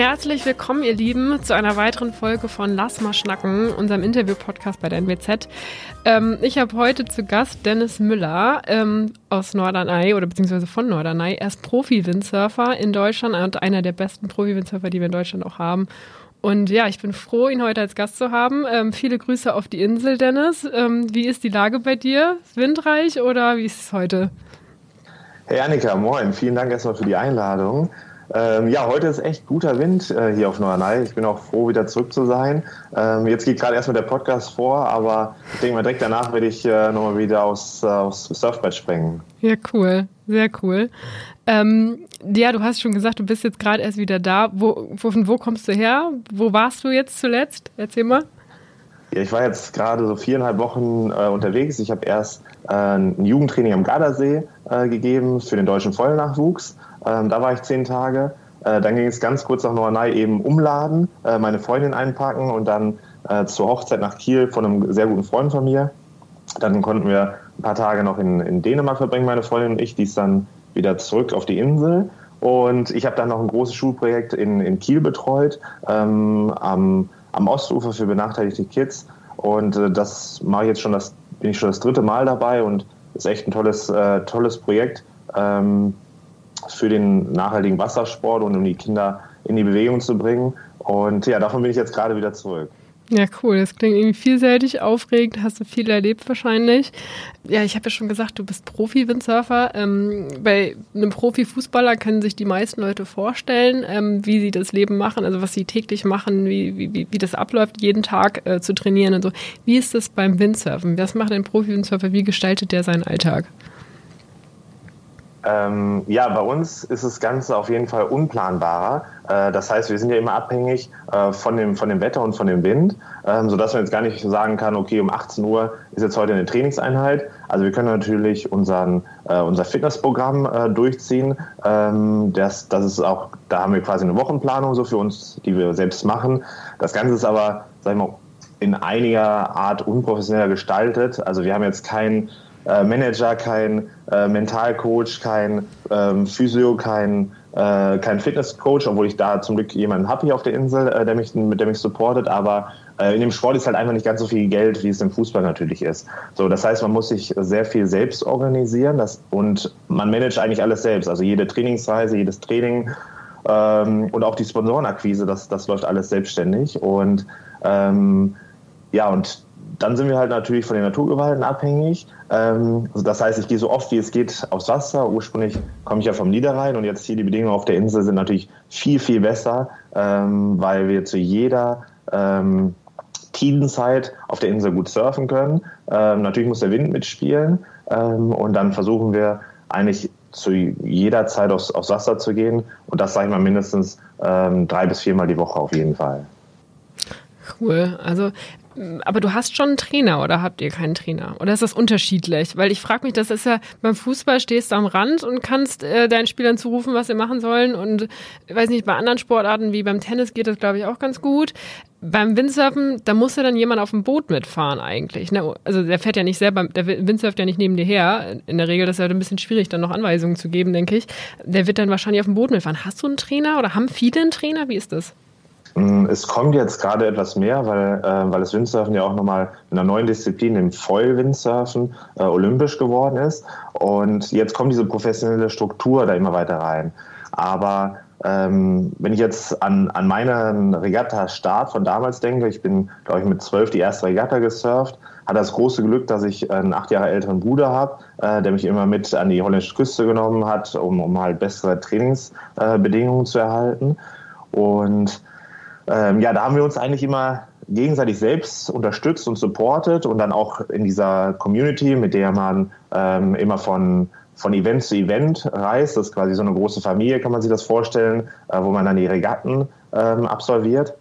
Herzlich willkommen, ihr Lieben, zu einer weiteren Folge von Lass mal schnacken, unserem Interview-Podcast bei der NWZ. Ähm, ich habe heute zu Gast Dennis Müller ähm, aus Norderney oder beziehungsweise von Norderney. Er ist Profi-Windsurfer in Deutschland und einer der besten Profi-Windsurfer, die wir in Deutschland auch haben. Und ja, ich bin froh, ihn heute als Gast zu haben. Ähm, viele Grüße auf die Insel, Dennis. Ähm, wie ist die Lage bei dir? Windreich oder wie ist es heute? Hey Annika, moin. Vielen Dank erstmal für die Einladung. Ähm, ja, heute ist echt guter Wind äh, hier auf Norderney. Ich bin auch froh, wieder zurück zu sein. Ähm, jetzt geht gerade erstmal der Podcast vor, aber ich denke mal, direkt danach werde ich äh, nochmal wieder aufs, äh, aufs Surfbrett springen. Ja, cool. Sehr cool. Ähm, ja, du hast schon gesagt, du bist jetzt gerade erst wieder da. Wo, wo, von wo kommst du her? Wo warst du jetzt zuletzt? Erzähl mal. Ja, ich war jetzt gerade so viereinhalb Wochen äh, unterwegs. Ich habe erst äh, ein Jugendtraining am Gardasee äh, gegeben für den deutschen Vollnachwuchs. Ähm, da war ich zehn Tage. Äh, dann ging es ganz kurz nach Norderney eben umladen, äh, meine Freundin einpacken und dann äh, zur Hochzeit nach Kiel von einem sehr guten Freund von mir. Dann konnten wir ein paar Tage noch in, in Dänemark verbringen, meine Freundin und ich. Die ist dann wieder zurück auf die Insel. Und ich habe dann noch ein großes Schulprojekt in, in Kiel betreut, ähm, am, am Ostufer für benachteiligte Kids. Und äh, das mache ich jetzt schon das, bin ich schon das dritte Mal dabei und ist echt ein tolles, äh, tolles Projekt. Ähm, für den nachhaltigen Wassersport und um die Kinder in die Bewegung zu bringen. Und ja, davon bin ich jetzt gerade wieder zurück. Ja, cool. Das klingt irgendwie vielseitig, aufregend, hast du viel erlebt wahrscheinlich. Ja, ich habe ja schon gesagt, du bist Profi-Windsurfer. Ähm, bei einem Profi-Fußballer können sich die meisten Leute vorstellen, ähm, wie sie das Leben machen, also was sie täglich machen, wie, wie, wie das abläuft, jeden Tag äh, zu trainieren und so. Wie ist das beim Windsurfen? Was macht ein Profi-Windsurfer? Wie gestaltet der seinen Alltag? Ähm, ja, bei uns ist das Ganze auf jeden Fall unplanbarer. Äh, das heißt, wir sind ja immer abhängig äh, von, dem, von dem Wetter und von dem Wind, ähm, sodass man jetzt gar nicht sagen kann, okay, um 18 Uhr ist jetzt heute eine Trainingseinheit. Also wir können natürlich unseren, äh, unser Fitnessprogramm äh, durchziehen. Ähm, das, das ist auch, da haben wir quasi eine Wochenplanung so für uns, die wir selbst machen. Das Ganze ist aber, sag ich mal, in einiger Art unprofessioneller gestaltet. Also wir haben jetzt kein äh, Manager, kein äh, Mentalcoach, kein ähm, Physio, kein, äh, kein Fitnesscoach, obwohl ich da zum Glück jemanden habe hier auf der Insel, äh, der mich, mit der mich supportet, aber äh, in dem Sport ist halt einfach nicht ganz so viel Geld, wie es im Fußball natürlich ist. So, das heißt, man muss sich sehr viel selbst organisieren das, und man managt eigentlich alles selbst, also jede Trainingsreise, jedes Training ähm, und auch die Sponsorenakquise, das, das läuft alles selbstständig und ähm, ja, und dann sind wir halt natürlich von den Naturgewalten abhängig. Ähm, also das heißt, ich gehe so oft wie es geht aufs Wasser. Ursprünglich komme ich ja vom Niederrhein und jetzt hier die Bedingungen auf der Insel sind natürlich viel, viel besser, ähm, weil wir zu jeder ähm, Tidenzeit auf der Insel gut surfen können. Ähm, natürlich muss der Wind mitspielen ähm, und dann versuchen wir eigentlich zu jeder Zeit aufs, aufs Wasser zu gehen und das sage ich mal mindestens ähm, drei bis viermal die Woche auf jeden Fall. Cool. Also aber du hast schon einen Trainer oder habt ihr keinen Trainer? Oder ist das unterschiedlich? Weil ich frage mich, das ist ja beim Fußball stehst du am Rand und kannst äh, deinen Spielern zurufen, was sie machen sollen. Und ich weiß nicht, bei anderen Sportarten wie beim Tennis geht das, glaube ich, auch ganz gut. Beim Windsurfen, da muss ja dann jemand auf dem Boot mitfahren eigentlich. Ne? Also der fährt ja nicht selber, der Windsurft ja nicht neben dir her. In der Regel ist es ja ein bisschen schwierig, dann noch Anweisungen zu geben, denke ich. Der wird dann wahrscheinlich auf dem Boot mitfahren. Hast du einen Trainer oder haben viele einen Trainer? Wie ist das? Mm, es kommt jetzt gerade etwas mehr, weil, äh, weil das Windsurfen ja auch nochmal in einer neuen Disziplin, dem Foil-Windsurfen, äh, olympisch geworden ist. Und jetzt kommt diese professionelle Struktur da immer weiter rein. Aber ähm, wenn ich jetzt an, an meinen Regatta-Start von damals denke, ich bin, glaube ich, mit zwölf die erste Regatta gesurft, hatte das große Glück, dass ich einen acht Jahre älteren Bruder habe, äh, der mich immer mit an die holländische Küste genommen hat, um, um halt bessere Trainingsbedingungen zu erhalten. Und ähm, ja, da haben wir uns eigentlich immer gegenseitig selbst unterstützt und supportet und dann auch in dieser Community, mit der man ähm, immer von von Event zu Event reist. Das ist quasi so eine große Familie, kann man sich das vorstellen, äh, wo man dann die Regatten ähm, absolviert.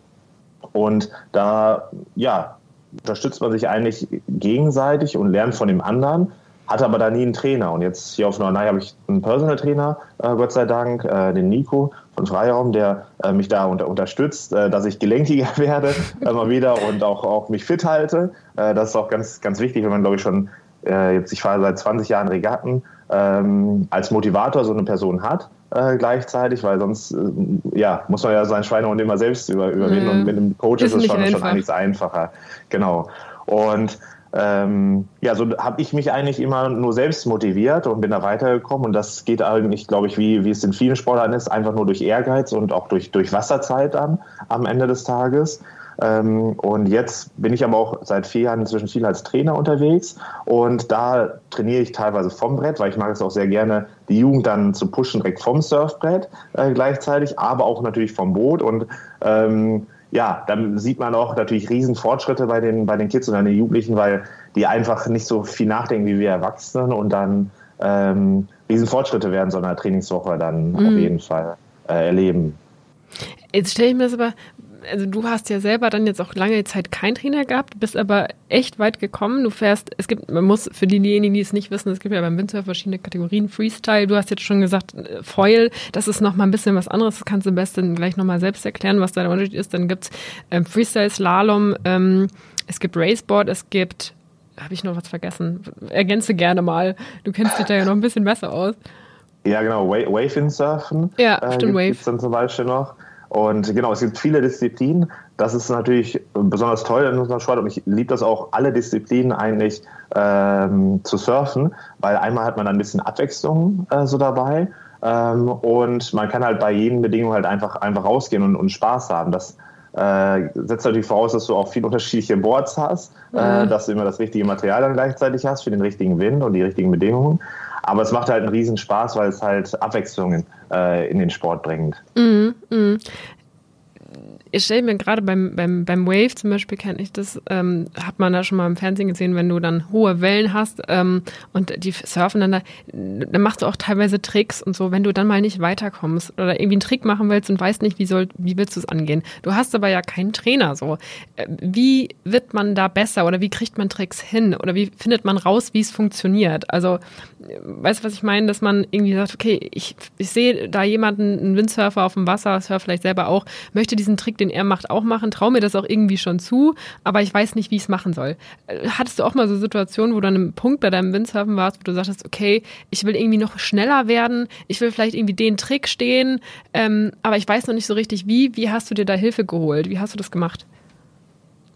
Und da, ja, unterstützt man sich eigentlich gegenseitig und lernt von dem anderen hatte aber da nie einen Trainer. Und jetzt hier auf Norderney habe ich einen Personal Trainer, äh, Gott sei Dank, äh, den Nico von Freiraum, der äh, mich da unter, unterstützt, äh, dass ich gelenkiger werde immer wieder und auch, auch mich fit halte. Äh, das ist auch ganz, ganz wichtig, wenn man, glaube ich, schon äh, jetzt, ich fahre seit 20 Jahren Regatten ähm, als Motivator so eine Person hat äh, gleichzeitig, weil sonst äh, ja, muss man ja sein Schweinehund immer selbst über, überwinden ja. und mit einem Coach ist, ist es schon, schon einiges einfacher. Genau. Und ähm, ja, so habe ich mich eigentlich immer nur selbst motiviert und bin da weitergekommen. Und das geht eigentlich, glaube ich, wie, wie es in vielen Sportlern ist, einfach nur durch Ehrgeiz und auch durch, durch Wasserzeit an am Ende des Tages. Ähm, und jetzt bin ich aber auch seit vier Jahren inzwischen viel als Trainer unterwegs. Und da trainiere ich teilweise vom Brett, weil ich mag es auch sehr gerne, die Jugend dann zu pushen, direkt vom Surfbrett äh, gleichzeitig, aber auch natürlich vom Boot. Und ähm, ja, dann sieht man auch natürlich riesen Fortschritte bei den, bei den Kids und den Jugendlichen, weil die einfach nicht so viel nachdenken wie wir Erwachsenen und dann ähm, riesen Fortschritte werden so einer Trainingswoche dann mhm. auf jeden Fall äh, erleben. Jetzt stelle ich mir das aber also du hast ja selber dann jetzt auch lange Zeit keinen Trainer gehabt, bist aber echt weit gekommen. Du fährst, es gibt, man muss für diejenigen, die es nicht wissen, es gibt ja beim Windsurf verschiedene Kategorien. Freestyle, du hast jetzt schon gesagt, äh, Foil, das ist nochmal ein bisschen was anderes. Das kannst du am besten gleich nochmal selbst erklären, was da der Unterschied ist. Dann gibt's ähm, Freestyle, Slalom, ähm, es gibt Raceboard, es gibt, habe ich noch was vergessen? Ergänze gerne mal. Du kennst dich da ja noch ein bisschen besser aus. Ja, genau, Wave-Windsurfen. Ja, äh, stimmt, Wave. dann zum Beispiel noch. Und genau, es gibt viele Disziplinen. Das ist natürlich besonders toll in unserem Sport und ich liebe das auch, alle Disziplinen eigentlich ähm, zu surfen, weil einmal hat man dann ein bisschen Abwechslung äh, so dabei ähm, und man kann halt bei jeden Bedingungen halt einfach, einfach rausgehen und, und Spaß haben. Das äh, setzt natürlich voraus, dass du auch viele unterschiedliche Boards hast, äh, mhm. äh, dass du immer das richtige Material dann gleichzeitig hast für den richtigen Wind und die richtigen Bedingungen. Aber es macht halt einen riesen Spaß, weil es halt Abwechslungen äh, in den Sport bringt. Mm, mm ich stelle mir gerade beim, beim, beim Wave zum Beispiel, kenne ich das, ähm, hat man da schon mal im Fernsehen gesehen, wenn du dann hohe Wellen hast ähm, und die surfen dann da, dann machst du auch teilweise Tricks und so, wenn du dann mal nicht weiterkommst oder irgendwie einen Trick machen willst und weißt nicht, wie, soll, wie willst du es angehen. Du hast aber ja keinen Trainer so. Äh, wie wird man da besser oder wie kriegt man Tricks hin oder wie findet man raus, wie es funktioniert? Also, weißt du, was ich meine, dass man irgendwie sagt, okay, ich, ich sehe da jemanden, einen Windsurfer auf dem Wasser, surf vielleicht selber auch, möchte diesen Trick den er macht, auch machen, traue mir das auch irgendwie schon zu, aber ich weiß nicht, wie ich es machen soll. Äh, hattest du auch mal so Situationen, wo du an einem Punkt bei deinem Windsurfen warst, wo du sagtest, okay, ich will irgendwie noch schneller werden, ich will vielleicht irgendwie den Trick stehen, ähm, aber ich weiß noch nicht so richtig wie. Wie hast du dir da Hilfe geholt? Wie hast du das gemacht?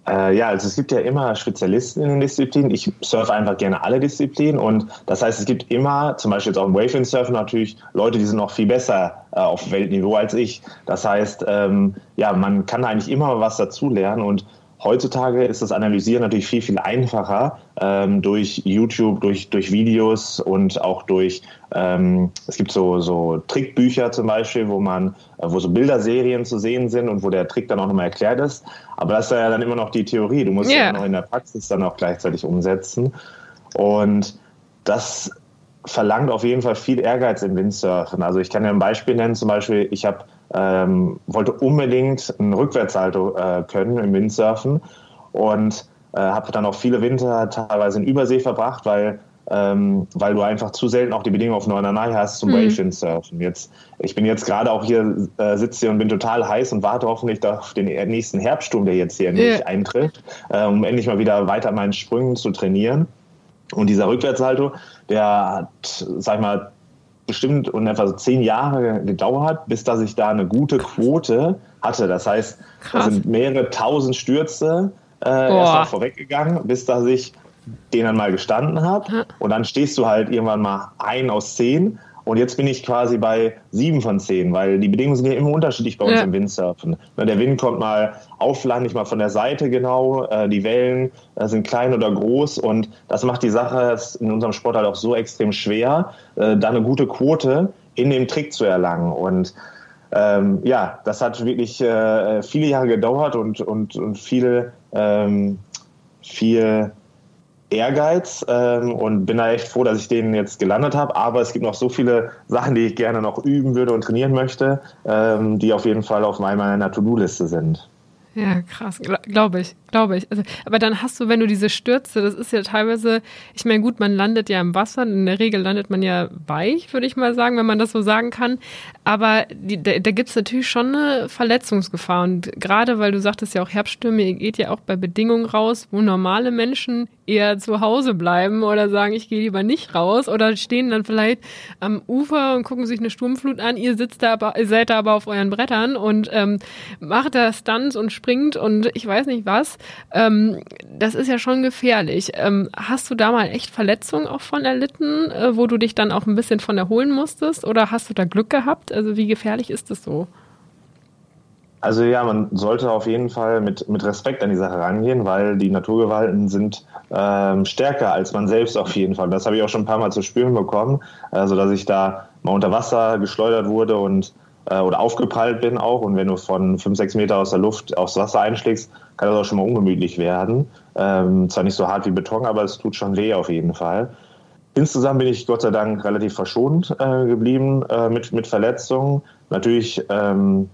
Äh, ja, also es gibt ja immer Spezialisten in den Disziplinen. Ich surfe einfach gerne alle Disziplinen und das heißt, es gibt immer, zum Beispiel jetzt auch im Wavewind-Surfen natürlich, Leute, die sind noch viel besser äh, auf Weltniveau als ich. Das heißt, ähm, ja, man kann eigentlich immer was dazulernen und Heutzutage ist das Analysieren natürlich viel, viel einfacher ähm, durch YouTube, durch, durch Videos und auch durch, ähm, es gibt so, so Trickbücher zum Beispiel, wo man, äh, wo so Bilderserien zu sehen sind und wo der Trick dann auch nochmal erklärt ist. Aber das ist ja dann immer noch die Theorie. Du musst yeah. ja noch in der Praxis dann auch gleichzeitig umsetzen. Und das verlangt auf jeden Fall viel Ehrgeiz im Windsurfen. Also ich kann ja ein Beispiel nennen, zum Beispiel, ich habe ähm, wollte unbedingt ein Rückwärtssalto äh, können im Windsurfen und äh, habe dann auch viele Winter teilweise in Übersee verbracht, weil ähm, weil du einfach zu selten auch die Bedingungen auf Norderney hast zum mhm. Wave-Windsurfen. Jetzt, ich bin jetzt gerade auch hier, äh, sitze hier und bin total heiß und warte hoffentlich auf den nächsten Herbststurm, der jetzt hier yeah. eintritt, äh, um endlich mal wieder weiter meinen Sprüngen zu trainieren. Und dieser Rückwärtssalto, der hat, sag ich mal, bestimmt und etwa so zehn Jahre gedauert, bis dass ich da eine gute Quote hatte. Das heißt, da sind mehrere tausend Stürze äh, erstmal vorweggegangen, bis dass ich den dann mal gestanden habe. Und dann stehst du halt irgendwann mal ein aus zehn und jetzt bin ich quasi bei sieben von zehn, weil die Bedingungen sind ja immer unterschiedlich bei uns ja. im Windsurfen. Ne, der Wind kommt mal auflandig, mal von der Seite genau. Äh, die Wellen äh, sind klein oder groß und das macht die Sache in unserem Sport halt auch so extrem schwer, äh, da eine gute Quote in dem Trick zu erlangen. Und ähm, ja, das hat wirklich äh, viele Jahre gedauert und, und, und viele, ähm, viel Ehrgeiz ähm, und bin da echt froh, dass ich den jetzt gelandet habe. Aber es gibt noch so viele Sachen, die ich gerne noch üben würde und trainieren möchte, ähm, die auf jeden Fall auf meiner To-Do-Liste sind. Ja, krass, glaube ich, glaube ich. Also, aber dann hast du, wenn du diese Stürze, das ist ja teilweise, ich meine, gut, man landet ja im Wasser, in der Regel landet man ja weich, würde ich mal sagen, wenn man das so sagen kann. Aber die, da, da gibt es natürlich schon eine Verletzungsgefahr. Und gerade weil du sagtest ja auch Herbststürme, ihr geht ja auch bei Bedingungen raus, wo normale Menschen eher zu Hause bleiben oder sagen, ich gehe lieber nicht raus oder stehen dann vielleicht am Ufer und gucken sich eine Sturmflut an. Ihr sitzt da seid da aber auf euren Brettern und ähm, macht da Stunts und springt und ich weiß nicht was. Ähm, das ist ja schon gefährlich. Ähm, hast du da mal echt Verletzungen auch von erlitten, äh, wo du dich dann auch ein bisschen von erholen musstest oder hast du da Glück gehabt? Also wie gefährlich ist das so? Also ja, man sollte auf jeden Fall mit, mit Respekt an die Sache rangehen, weil die Naturgewalten sind ähm, stärker als man selbst auf jeden Fall. Das habe ich auch schon ein paar Mal zu spüren bekommen, also dass ich da mal unter Wasser geschleudert wurde und äh, oder aufgeprallt bin auch. Und wenn du von fünf, sechs Meter aus der Luft aufs Wasser einschlägst, kann das auch schon mal ungemütlich werden. Ähm, zwar nicht so hart wie Beton, aber es tut schon weh auf jeden Fall. Insgesamt bin ich Gott sei Dank relativ verschont äh, geblieben äh, mit, mit Verletzungen. Natürlich ähm,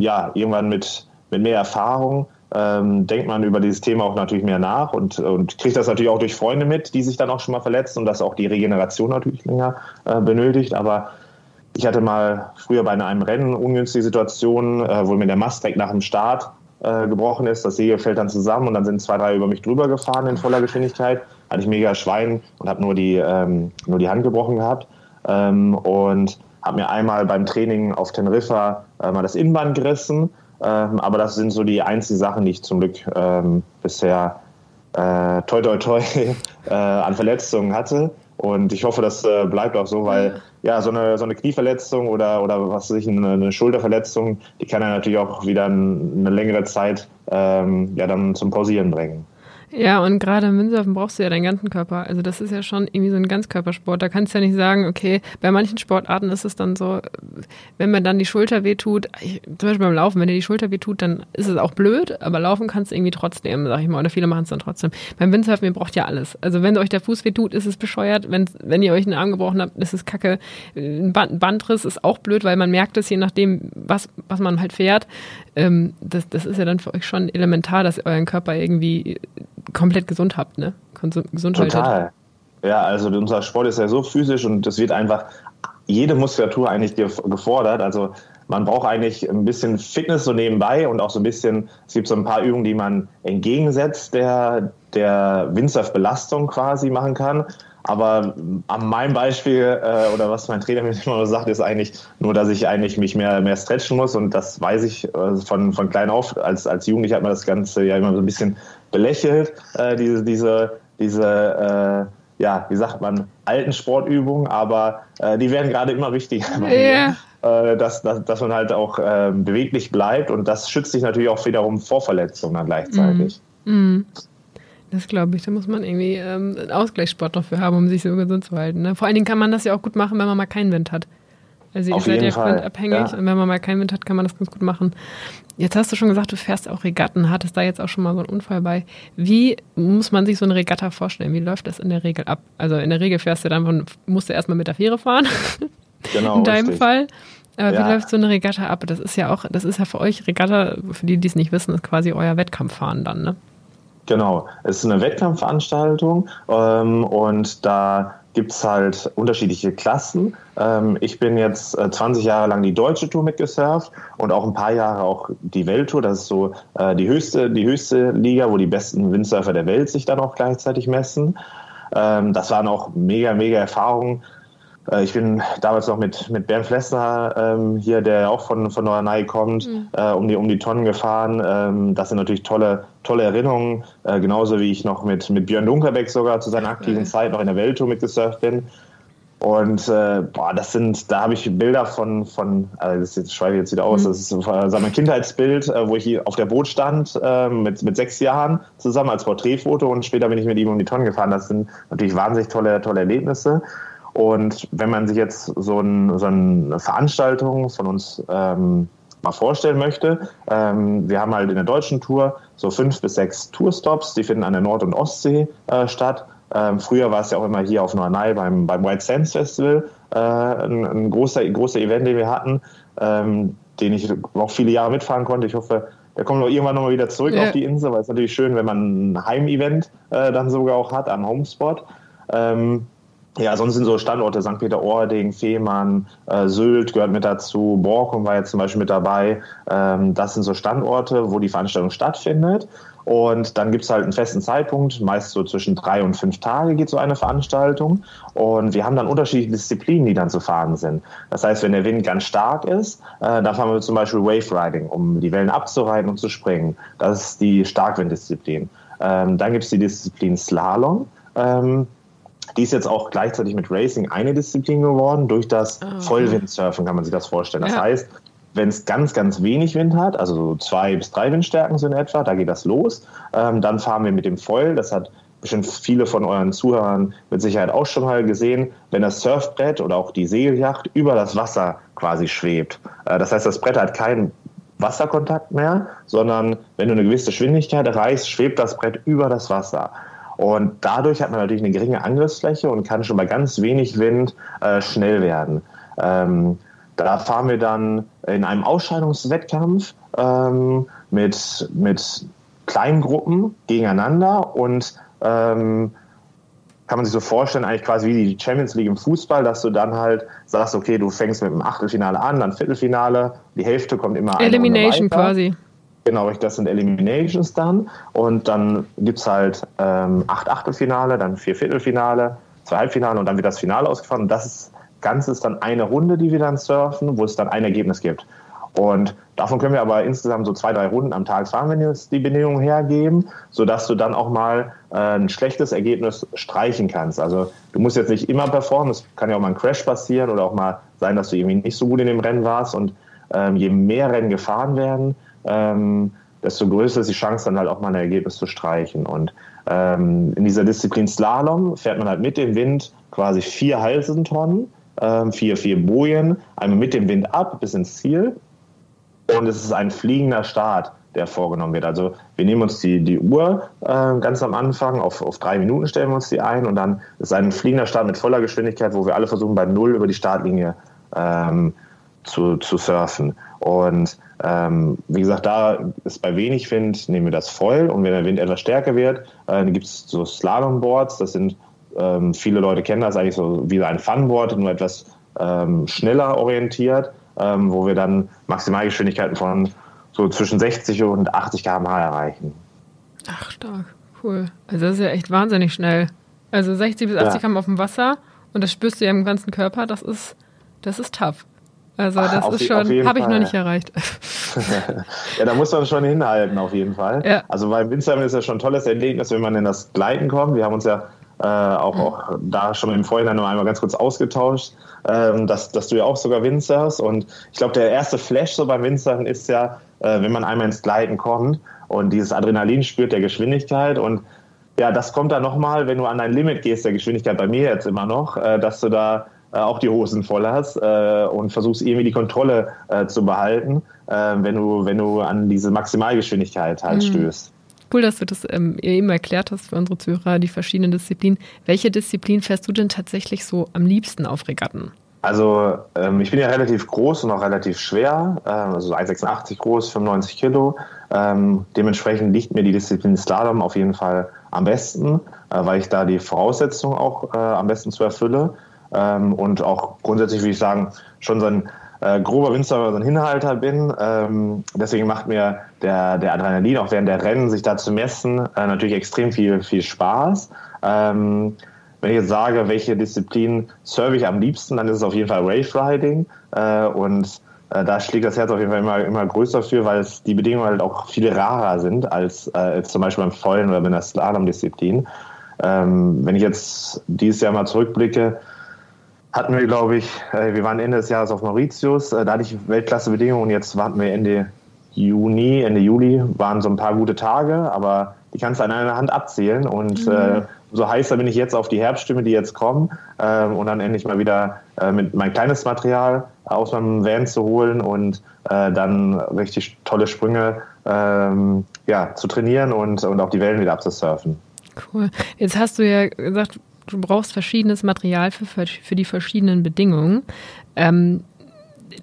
ja, irgendwann mit, mit mehr Erfahrung ähm, denkt man über dieses Thema auch natürlich mehr nach und, und kriegt das natürlich auch durch Freunde mit, die sich dann auch schon mal verletzen und dass auch die Regeneration natürlich länger äh, benötigt. Aber ich hatte mal früher bei einem Rennen ungünstige Situationen, äh, wo mir der Mast direkt nach dem Start äh, gebrochen ist. Das Segel fällt dann zusammen und dann sind zwei, drei über mich drüber gefahren in voller Geschwindigkeit. Hatte ich mega Schwein und habe nur, die, ähm, nur die Hand gebrochen gehabt. Ähm, und habe mir einmal beim Training auf Teneriffa äh, mal das Innenband gerissen. Ähm, aber das sind so die einzigen Sachen, die ich zum Glück ähm, bisher äh, toi toi toi äh, an Verletzungen hatte. Und ich hoffe, das äh, bleibt auch so, weil ja, so eine, so eine Knieverletzung oder, oder was weiß ich, eine, eine Schulterverletzung, die kann ja natürlich auch wieder eine längere Zeit ähm, ja, dann zum Pausieren bringen. Ja, und gerade im Windsurfen brauchst du ja deinen ganzen Körper. Also das ist ja schon irgendwie so ein Ganzkörpersport. Da kannst du ja nicht sagen, okay, bei manchen Sportarten ist es dann so, wenn mir dann die Schulter wehtut, ich, zum Beispiel beim Laufen, wenn dir die Schulter wehtut, dann ist es auch blöd, aber laufen kannst du irgendwie trotzdem, sag ich mal. Oder viele machen es dann trotzdem. Beim Windsurfen, ihr braucht ja alles. Also wenn euch der Fuß wehtut, ist es bescheuert. Wenn, wenn ihr euch einen Arm gebrochen habt, ist es kacke. Ein Bandriss ist auch blöd, weil man merkt es je nachdem, was, was man halt fährt. Ähm, das, das ist ja dann für euch schon elementar, dass ihr euren Körper irgendwie komplett gesund habt, ne? Gesund Total. Ja, also unser Sport ist ja so physisch und es wird einfach jede Muskulatur eigentlich gefordert. Also man braucht eigentlich ein bisschen Fitness so nebenbei und auch so ein bisschen, es gibt so ein paar Übungen, die man entgegensetzt der, der Windsurf-Belastung quasi machen kann. Aber an meinem Beispiel äh, oder was mein Trainer mir immer sagt, ist eigentlich nur, dass ich eigentlich mich mehr, mehr stretchen muss und das weiß ich äh, von, von klein auf. Als, als Jugendlicher hat man das Ganze ja immer so ein bisschen belächelt, äh, diese, diese, diese äh, ja, wie sagt man, alten Sportübungen, aber äh, die werden gerade immer wichtiger. Yeah. Äh, dass, dass, dass man halt auch äh, beweglich bleibt und das schützt sich natürlich auch wiederum vor Verletzungen dann gleichzeitig. Mm. Mm. Das glaube ich. Da muss man irgendwie ähm, einen Ausgleichssport dafür haben, um sich so gesund zu halten. Ne? Vor allen Dingen kann man das ja auch gut machen, wenn man mal keinen Wind hat. Also ihr seid ja windabhängig ja. und wenn man mal keinen Wind hat, kann man das ganz gut machen. Jetzt hast du schon gesagt, du fährst auch Regatten, hattest da jetzt auch schon mal so einen Unfall bei. Wie muss man sich so eine Regatta vorstellen? Wie läuft das in der Regel ab? Also in der Regel fährst du dann von, musst du erstmal mit der Fähre fahren. Genau. in deinem richtig. Fall. Aber ja. wie läuft so eine Regatta ab? Das ist ja auch, das ist ja für euch, Regatta, für die, die es nicht wissen, ist quasi euer Wettkampffahren dann, ne? Genau, es ist eine Wettkampfveranstaltung ähm, und da gibt es halt unterschiedliche Klassen. Ähm, ich bin jetzt äh, 20 Jahre lang die deutsche Tour mitgesurft und auch ein paar Jahre auch die Welttour. Das ist so äh, die, höchste, die höchste Liga, wo die besten Windsurfer der Welt sich dann auch gleichzeitig messen. Ähm, das waren auch mega, mega Erfahrungen. Äh, ich bin damals noch mit, mit Bernd Flessner ähm, hier, der auch von, von Norderney kommt, mhm. äh, um, die, um die Tonnen gefahren. Ähm, das sind natürlich tolle, tolle Erinnerungen. Äh, genauso wie ich noch mit, mit Björn Dunkerbeck sogar zu seiner aktiven. Zeit noch in der Welttour mitgesurft bin. Und äh, boah, das sind, da habe ich Bilder von, von also das jetzt, schreibe ich jetzt wieder aus, mhm. das ist äh, mein Kindheitsbild, äh, wo ich auf der Boot stand äh, mit, mit sechs Jahren zusammen als Porträtfoto und später bin ich mit ihm um die Tonnen gefahren. Das sind natürlich wahnsinnig tolle, tolle Erlebnisse. Und wenn man sich jetzt so, ein, so eine Veranstaltung von uns ähm, mal vorstellen möchte, ähm, wir haben halt in der deutschen Tour so fünf bis sechs Tourstops, die finden an der Nord- und Ostsee äh, statt. Ähm, früher war es ja auch immer hier auf Norderney beim, beim White Sands Festival äh, ein, ein, großer, großer Event, den wir hatten, ähm, den ich auch viele Jahre mitfahren konnte. Ich hoffe, der kommt auch irgendwann nochmal wieder zurück ja. auf die Insel, weil es natürlich schön, wenn man ein Heimevent äh, dann sogar auch hat am Homespot. Ähm, ja, sonst sind so Standorte St. Peter-Ording, Fehmarn, äh, Sylt gehört mit dazu, Borkum war jetzt zum Beispiel mit dabei. Ähm, das sind so Standorte, wo die Veranstaltung stattfindet. Und dann gibt es halt einen festen Zeitpunkt, meist so zwischen drei und fünf Tage geht so eine Veranstaltung. Und wir haben dann unterschiedliche Disziplinen, die dann zu fahren sind. Das heißt, wenn der Wind ganz stark ist, äh, dann fahren wir zum Beispiel Wave Riding, um die Wellen abzureiten und zu springen. Das ist die Starkwinddisziplin. Ähm, dann gibt es die Disziplin Slalom. Ähm, die ist jetzt auch gleichzeitig mit Racing eine Disziplin geworden. Durch das oh. Vollwindsurfen kann man sich das vorstellen. Das ja. heißt, wenn es ganz, ganz wenig Wind hat, also so zwei bis drei Windstärken sind etwa, da geht das los. Ähm, dann fahren wir mit dem Foil. Das hat bestimmt viele von euren Zuhörern mit Sicherheit auch schon mal gesehen, wenn das Surfbrett oder auch die Segelyacht über das Wasser quasi schwebt. Äh, das heißt, das Brett hat keinen Wasserkontakt mehr, sondern wenn du eine gewisse Geschwindigkeit erreichst, schwebt das Brett über das Wasser. Und dadurch hat man natürlich eine geringe Angriffsfläche und kann schon bei ganz wenig Wind äh, schnell werden. Ähm, da fahren wir dann in einem Ausscheidungswettkampf ähm, mit, mit kleinen Gruppen gegeneinander und ähm, kann man sich so vorstellen, eigentlich quasi wie die Champions League im Fußball, dass du dann halt sagst, okay, du fängst mit dem Achtelfinale an, dann Viertelfinale, die Hälfte kommt immer Elimination quasi. Genau, das sind Eliminations dann. Und dann gibt es halt ähm, acht Achtelfinale, dann vier Viertelfinale, zwei Halbfinale und dann wird das Finale ausgefahren. Und das Ganze ist dann eine Runde, die wir dann surfen, wo es dann ein Ergebnis gibt. Und davon können wir aber insgesamt so zwei, drei Runden am Tag fahren, wenn es die Bedingungen hergeben, sodass du dann auch mal äh, ein schlechtes Ergebnis streichen kannst. Also du musst jetzt nicht immer performen, es kann ja auch mal ein Crash passieren oder auch mal sein, dass du irgendwie nicht so gut in dem Rennen warst. Und ähm, je mehr Rennen gefahren werden, ähm, desto größer ist die Chance, dann halt auch mal ein Ergebnis zu streichen. Und ähm, in dieser Disziplin Slalom fährt man halt mit dem Wind quasi vier Halsentonnen ähm, vier, vier Bojen, einmal mit dem Wind ab bis ins Ziel. Und es ist ein fliegender Start, der vorgenommen wird. Also wir nehmen uns die, die Uhr äh, ganz am Anfang, auf, auf drei Minuten stellen wir uns die ein und dann ist ein fliegender Start mit voller Geschwindigkeit, wo wir alle versuchen, bei Null über die Startlinie ähm, zu, zu surfen. Und ähm, wie gesagt, da ist bei wenig Wind, nehmen wir das voll und wenn der Wind etwas stärker wird, äh, dann gibt es so Slalomboards, das sind ähm, viele Leute kennen das eigentlich so wie ein Funboard, nur etwas ähm, schneller orientiert, ähm, wo wir dann Maximalgeschwindigkeiten von so zwischen 60 und 80 km/h erreichen. Ach, stark. Cool. Also das ist ja echt wahnsinnig schnell. Also 60 bis 80 ja. km auf dem Wasser und das spürst du ja im ganzen Körper, das ist, das ist tough. Also das Ach, ist schon, habe ich noch nicht erreicht. ja, da muss man schon hinhalten auf jeden Fall. Ja. Also beim Windsurfen ist ja schon ein tolles Erlebnis, wenn man in das Gleiten kommt. Wir haben uns ja äh, auch, auch da schon im Vorhinein noch einmal ganz kurz ausgetauscht, ähm, dass, dass du ja auch sogar windsurfst. Und ich glaube, der erste Flash so beim Windsurfen ist ja, äh, wenn man einmal ins Gleiten kommt und dieses Adrenalin spürt der Geschwindigkeit und ja, das kommt dann nochmal, wenn du an dein Limit gehst, der Geschwindigkeit bei mir jetzt immer noch, äh, dass du da auch die Hosen voll hast äh, und versuchst irgendwie die Kontrolle äh, zu behalten, äh, wenn du wenn du an diese Maximalgeschwindigkeit halt mhm. stößt. Cool, dass du das ähm, eben erklärt hast für unsere Zuhörer, die verschiedenen Disziplinen. Welche Disziplin fährst du denn tatsächlich so am liebsten auf Regatten? Also ähm, ich bin ja relativ groß und auch relativ schwer, äh, also 1,86 groß, 95 Kilo. Ähm, dementsprechend liegt mir die Disziplin Slalom auf jeden Fall am besten, äh, weil ich da die Voraussetzungen auch äh, am besten zu erfülle. Ähm, und auch grundsätzlich würde ich sagen, schon so ein äh, grober Windsurfer, so ein Hinhalter bin. Ähm, deswegen macht mir der, der Adrenalin auch während der Rennen, sich da zu messen, äh, natürlich extrem viel, viel Spaß. Ähm, wenn ich jetzt sage, welche Disziplin surfe ich am liebsten, dann ist es auf jeden Fall Wave Riding. Äh, und äh, da schlägt das Herz auf jeden Fall immer, immer größer für, weil es die Bedingungen halt auch viel rarer sind als äh, zum Beispiel beim Vollen oder bei der Slalom-Disziplin. Ähm, wenn ich jetzt dieses Jahr mal zurückblicke, hatten wir, glaube ich, äh, wir waren Ende des Jahres auf Mauritius, äh, da hatte ich Weltklasse-Bedingungen und jetzt warten wir Ende Juni, Ende Juli, waren so ein paar gute Tage, aber die kannst du an einer Hand abzählen und mhm. äh, so heißer bin ich jetzt auf die Herbststimme, die jetzt kommen äh, und dann endlich mal wieder äh, mit mein kleines Material aus meinem Van zu holen und äh, dann richtig tolle Sprünge ähm, ja, zu trainieren und, und auch die Wellen wieder abzusurfen. Cool. Jetzt hast du ja gesagt, du brauchst verschiedenes Material für, für die verschiedenen Bedingungen. Ähm,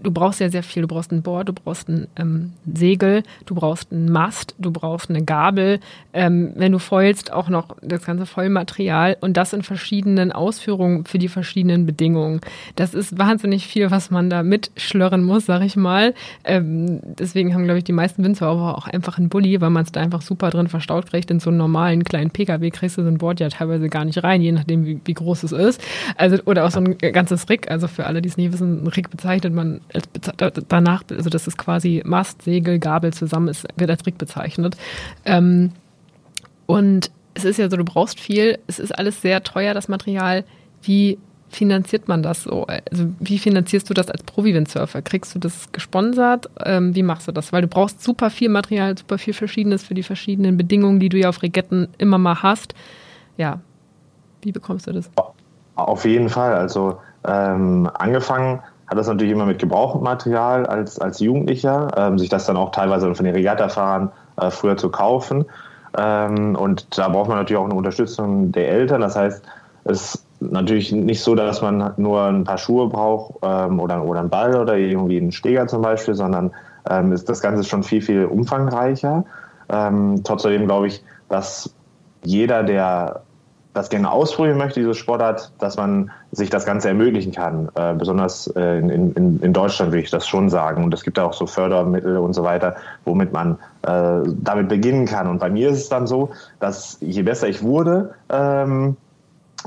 du brauchst ja sehr viel. Du brauchst ein Board, du brauchst ein ähm, Segel, du brauchst einen Mast, du brauchst eine Gabel. Ähm, wenn du foilst, auch noch das ganze Vollmaterial und das in verschiedenen Ausführungen für die verschiedenen Bedingungen. Das ist wahnsinnig viel, was man da mitschlörren muss, sag ich mal. Ähm, deswegen haben, glaube ich, die meisten Windsurfer auch einfach einen Bulli, weil man es da einfach super drin verstaut kriegt. In so einen normalen kleinen Pkw kriegst du so ein Board ja teilweise gar nicht rein, je nachdem, wie, wie groß es ist. Also, oder auch so ein ganzes Rig. Also für alle, die es nie wissen, ein Rig bezeichnet man danach, also das ist quasi Mast, Segel, Gabel zusammen, ist, wird als Rig bezeichnet. Ähm, und es ist ja so, du brauchst viel, es ist alles sehr teuer, das Material. Wie finanziert man das so? Also wie finanzierst du das als Profi-Windsurfer? Kriegst du das gesponsert? Ähm, wie machst du das? Weil du brauchst super viel Material, super viel Verschiedenes für die verschiedenen Bedingungen, die du ja auf Regatten immer mal hast. Ja, wie bekommst du das? Auf jeden Fall. Also ähm, angefangen hat das natürlich immer mit gebrauchtem Material als, als Jugendlicher, ähm, sich das dann auch teilweise von den Regattafahrern äh, früher zu kaufen. Ähm, und da braucht man natürlich auch eine Unterstützung der Eltern. Das heißt, es ist natürlich nicht so, dass man nur ein paar Schuhe braucht ähm, oder, oder einen Ball oder irgendwie einen Steger zum Beispiel, sondern ähm, ist das Ganze schon viel, viel umfangreicher. Ähm, trotzdem glaube ich, dass jeder, der das gerne ausprobieren möchte, diese Sportart, dass man sich das Ganze ermöglichen kann. Äh, besonders äh, in, in, in Deutschland würde ich das schon sagen. Und es gibt auch so Fördermittel und so weiter, womit man äh, damit beginnen kann. Und bei mir ist es dann so, dass je besser ich wurde, ähm,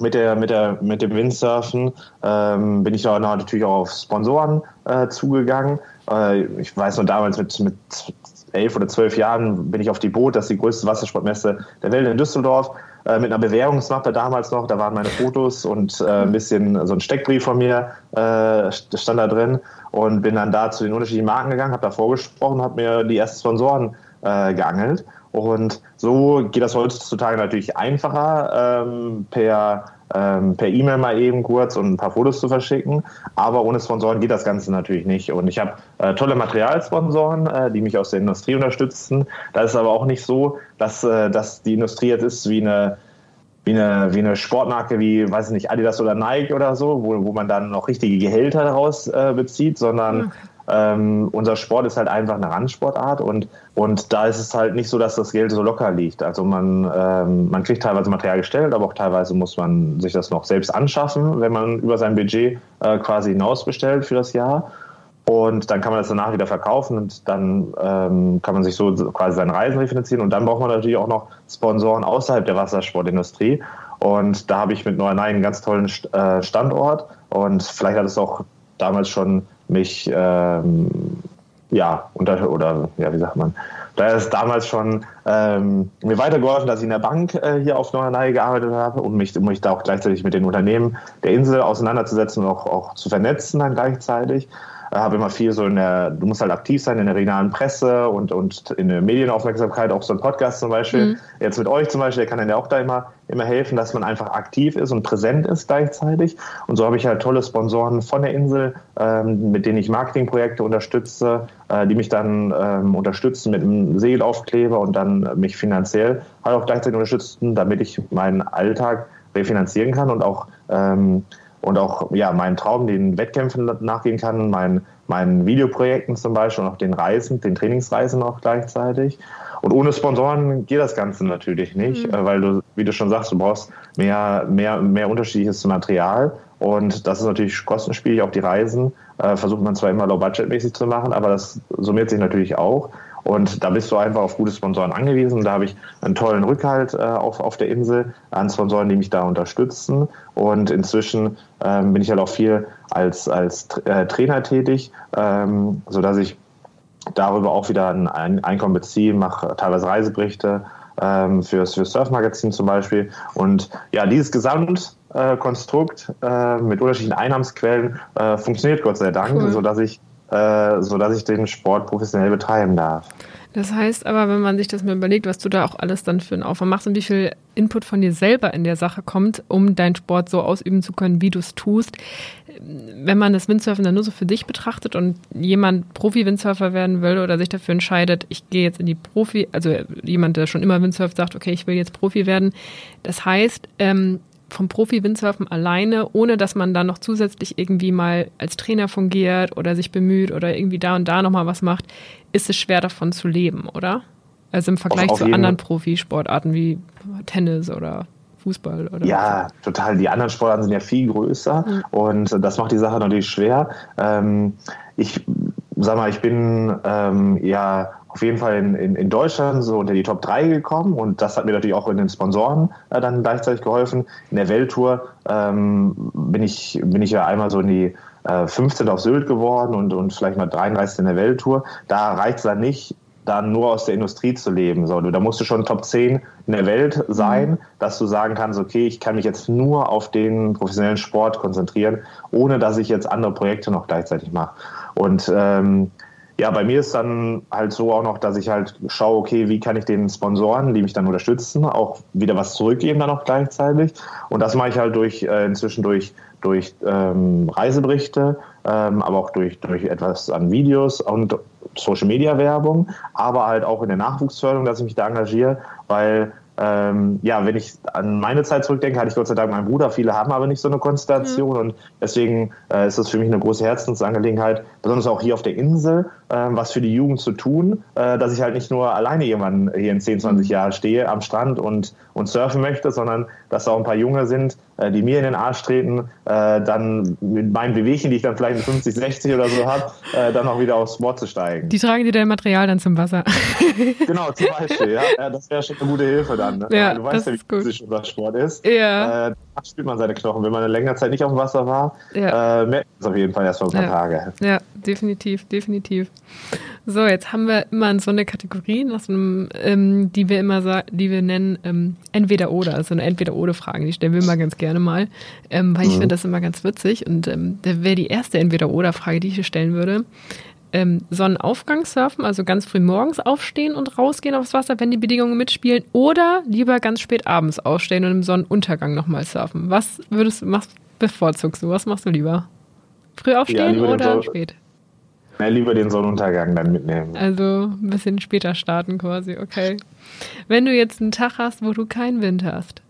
mit, der, mit, der, mit dem Windsurfen ähm, bin ich auch natürlich auch auf Sponsoren äh, zugegangen. Äh, ich weiß noch damals mit, mit elf oder zwölf Jahren bin ich auf die Boot, das ist die größte Wassersportmesse der Welt in Düsseldorf, äh, mit einer Bewährungsmappe damals noch. Da waren meine Fotos und äh, ein bisschen so ein Steckbrief von mir äh, stand da drin und bin dann da zu den unterschiedlichen Marken gegangen, habe da vorgesprochen, habe mir die ersten Sponsoren äh, geangelt. Und so geht das heutzutage natürlich einfacher, ähm, per ähm, per E-Mail mal eben kurz und ein paar Fotos zu verschicken. Aber ohne Sponsoren geht das Ganze natürlich nicht. Und ich habe äh, tolle Materialsponsoren, äh, die mich aus der Industrie unterstützen. Da ist aber auch nicht so, dass, äh, dass die Industrie jetzt ist wie eine wie eine, wie eine Sportmarke wie, weiß ich nicht, Adidas oder Nike oder so, wo, wo man dann noch richtige Gehälter daraus äh, bezieht, sondern ähm, unser Sport ist halt einfach eine Randsportart und, und da ist es halt nicht so, dass das Geld so locker liegt. Also man, ähm, man kriegt teilweise Material gestellt, aber auch teilweise muss man sich das noch selbst anschaffen, wenn man über sein Budget äh, quasi hinaus bestellt für das Jahr. Und dann kann man das danach wieder verkaufen und dann ähm, kann man sich so quasi seine Reisen refinanzieren. Und dann braucht man natürlich auch noch Sponsoren außerhalb der Wassersportindustrie. Und da habe ich mit Neuernei einen ganz tollen äh, Standort. Und vielleicht hat es auch damals schon mich ähm, ja unter oder ja wie sagt man? Da ist damals schon ähm, mir weitergeholfen, dass ich in der Bank äh, hier auf Neuernei gearbeitet habe, um mich, um mich da auch gleichzeitig mit den Unternehmen der Insel auseinanderzusetzen und auch, auch zu vernetzen dann gleichzeitig habe immer viel so in der, du musst halt aktiv sein in der regionalen Presse und, und in der Medienaufmerksamkeit, auch so ein Podcast zum Beispiel. Mhm. Jetzt mit euch zum Beispiel, der kann dann ja auch da immer, immer helfen, dass man einfach aktiv ist und präsent ist gleichzeitig. Und so habe ich halt tolle Sponsoren von der Insel, ähm, mit denen ich Marketingprojekte unterstütze, äh, die mich dann ähm, unterstützen mit einem Segelaufkleber und dann mich finanziell halt auch gleichzeitig unterstützen, damit ich meinen Alltag refinanzieren kann und auch ähm, und auch ja, meinen Traum, den Wettkämpfen nachgehen kann, mein, meinen Videoprojekten zum Beispiel und auch den Reisen, den Trainingsreisen auch gleichzeitig. Und ohne Sponsoren geht das Ganze natürlich nicht, mhm. Äh, weil du, wie du schon sagst, du brauchst mehr, mehr, mehr unterschiedliches Material. Und das ist natürlich kostenspielig, auch die Reisen. Äh, versucht man zwar immer low-budget-mäßig zu machen, aber das summiert sich natürlich auch. Und da bist du einfach auf gute Sponsoren angewiesen. Da habe ich einen tollen Rückhalt äh, auf, auf der Insel an Sponsoren, die mich da unterstützen. Und inzwischen ähm, bin ich halt auch viel als, als äh, Trainer tätig, ähm, sodass ich darüber auch wieder ein Einkommen beziehe, mache teilweise Reiseberichte ähm, fürs, fürs Surfmagazin zum Beispiel. Und ja, dieses Gesamtkonstrukt äh, mit unterschiedlichen Einnahmensquellen äh, funktioniert Gott sei Dank, cool. sodass ich äh, sodass ich den Sport professionell betreiben darf. Das heißt aber, wenn man sich das mal überlegt, was du da auch alles dann für einen Aufwand machst und wie viel Input von dir selber in der Sache kommt, um deinen Sport so ausüben zu können, wie du es tust. Wenn man das Windsurfen dann nur so für dich betrachtet und jemand Profi-Windsurfer werden will oder sich dafür entscheidet, ich gehe jetzt in die Profi, also jemand, der schon immer Windsurft, sagt, okay, ich will jetzt Profi werden. Das heißt, ähm, vom Profi-Windsurfen alleine, ohne dass man dann noch zusätzlich irgendwie mal als Trainer fungiert oder sich bemüht oder irgendwie da und da nochmal was macht, ist es schwer davon zu leben, oder? Also im Vergleich zu anderen Profisportarten wie Tennis oder Fußball oder Ja, was? total. Die anderen Sportarten sind ja viel größer mhm. und das macht die Sache natürlich schwer. Ähm, ich sag mal, ich bin ähm, ja auf jeden Fall in, in, in, Deutschland so unter die Top 3 gekommen und das hat mir natürlich auch in den Sponsoren äh, dann gleichzeitig geholfen. In der Welttour ähm, bin, ich, bin ich ja einmal so in die äh, 15 auf Sylt geworden und, und vielleicht mal 33 in der Welttour. Da reicht es dann nicht, dann nur aus der Industrie zu leben. So, da musst du schon Top 10 in der Welt sein, mhm. dass du sagen kannst, okay, ich kann mich jetzt nur auf den professionellen Sport konzentrieren, ohne dass ich jetzt andere Projekte noch gleichzeitig mache. Und ähm, ja, bei mir ist dann halt so auch noch, dass ich halt schaue, okay, wie kann ich den Sponsoren, die mich dann unterstützen, auch wieder was zurückgeben dann auch gleichzeitig. Und das mache ich halt durch äh, inzwischen durch durch ähm, Reiseberichte, ähm, aber auch durch, durch etwas an Videos und Social Media Werbung, aber halt auch in der Nachwuchsförderung, dass ich mich da engagiere, weil ähm, ja, wenn ich an meine Zeit zurückdenke, hatte ich Gott sei Dank meinen Bruder. Viele haben aber nicht so eine Konstellation mhm. und deswegen äh, ist das für mich eine große Herzensangelegenheit, besonders auch hier auf der Insel, was für die Jugend zu tun, äh, dass ich halt nicht nur alleine irgendwann hier in 10, 20 mhm. Jahren stehe am Strand und, und surfen möchte, sondern dass da auch ein paar Junge sind, äh, die mir in den Arsch treten, äh, dann mit meinen Bewegchen, die ich dann vielleicht in 50, 60 oder so habe, dann auch wieder aufs Board zu steigen. Die tragen dir dein Material dann zum Wasser. genau, zum Beispiel, ja. Das wäre schon eine gute Hilfe dann. Ne? Ja, du weißt ja, wie physisch unser Sport ist. Ja. Äh, spürt man seine Knochen. Wenn man eine längere Zeit nicht auf dem Wasser war, ja. äh, merkt man es auf jeden Fall erst vor ein paar ja. Tage. Ja, definitiv, definitiv. So, jetzt haben wir immer so eine Kategorie, ähm, die wir immer die wir nennen ähm, entweder oder, also eine entweder oder Fragen, die stellen wir immer ganz gerne mal, ähm, weil ich mhm. finde das immer ganz witzig und ähm, da wäre die erste entweder oder Frage, die ich hier stellen würde ähm, Sonnenaufgang surfen, also ganz früh morgens aufstehen und rausgehen aufs Wasser, wenn die Bedingungen mitspielen, oder lieber ganz spät abends aufstehen und im Sonnenuntergang nochmal surfen? Was würdest du, machst, bevorzugst du? Was machst du lieber? Früh aufstehen ja, oder spät? Ja, lieber den Sonnenuntergang dann mitnehmen. Also ein bisschen später starten quasi, okay. Wenn du jetzt einen Tag hast, wo du keinen Wind hast,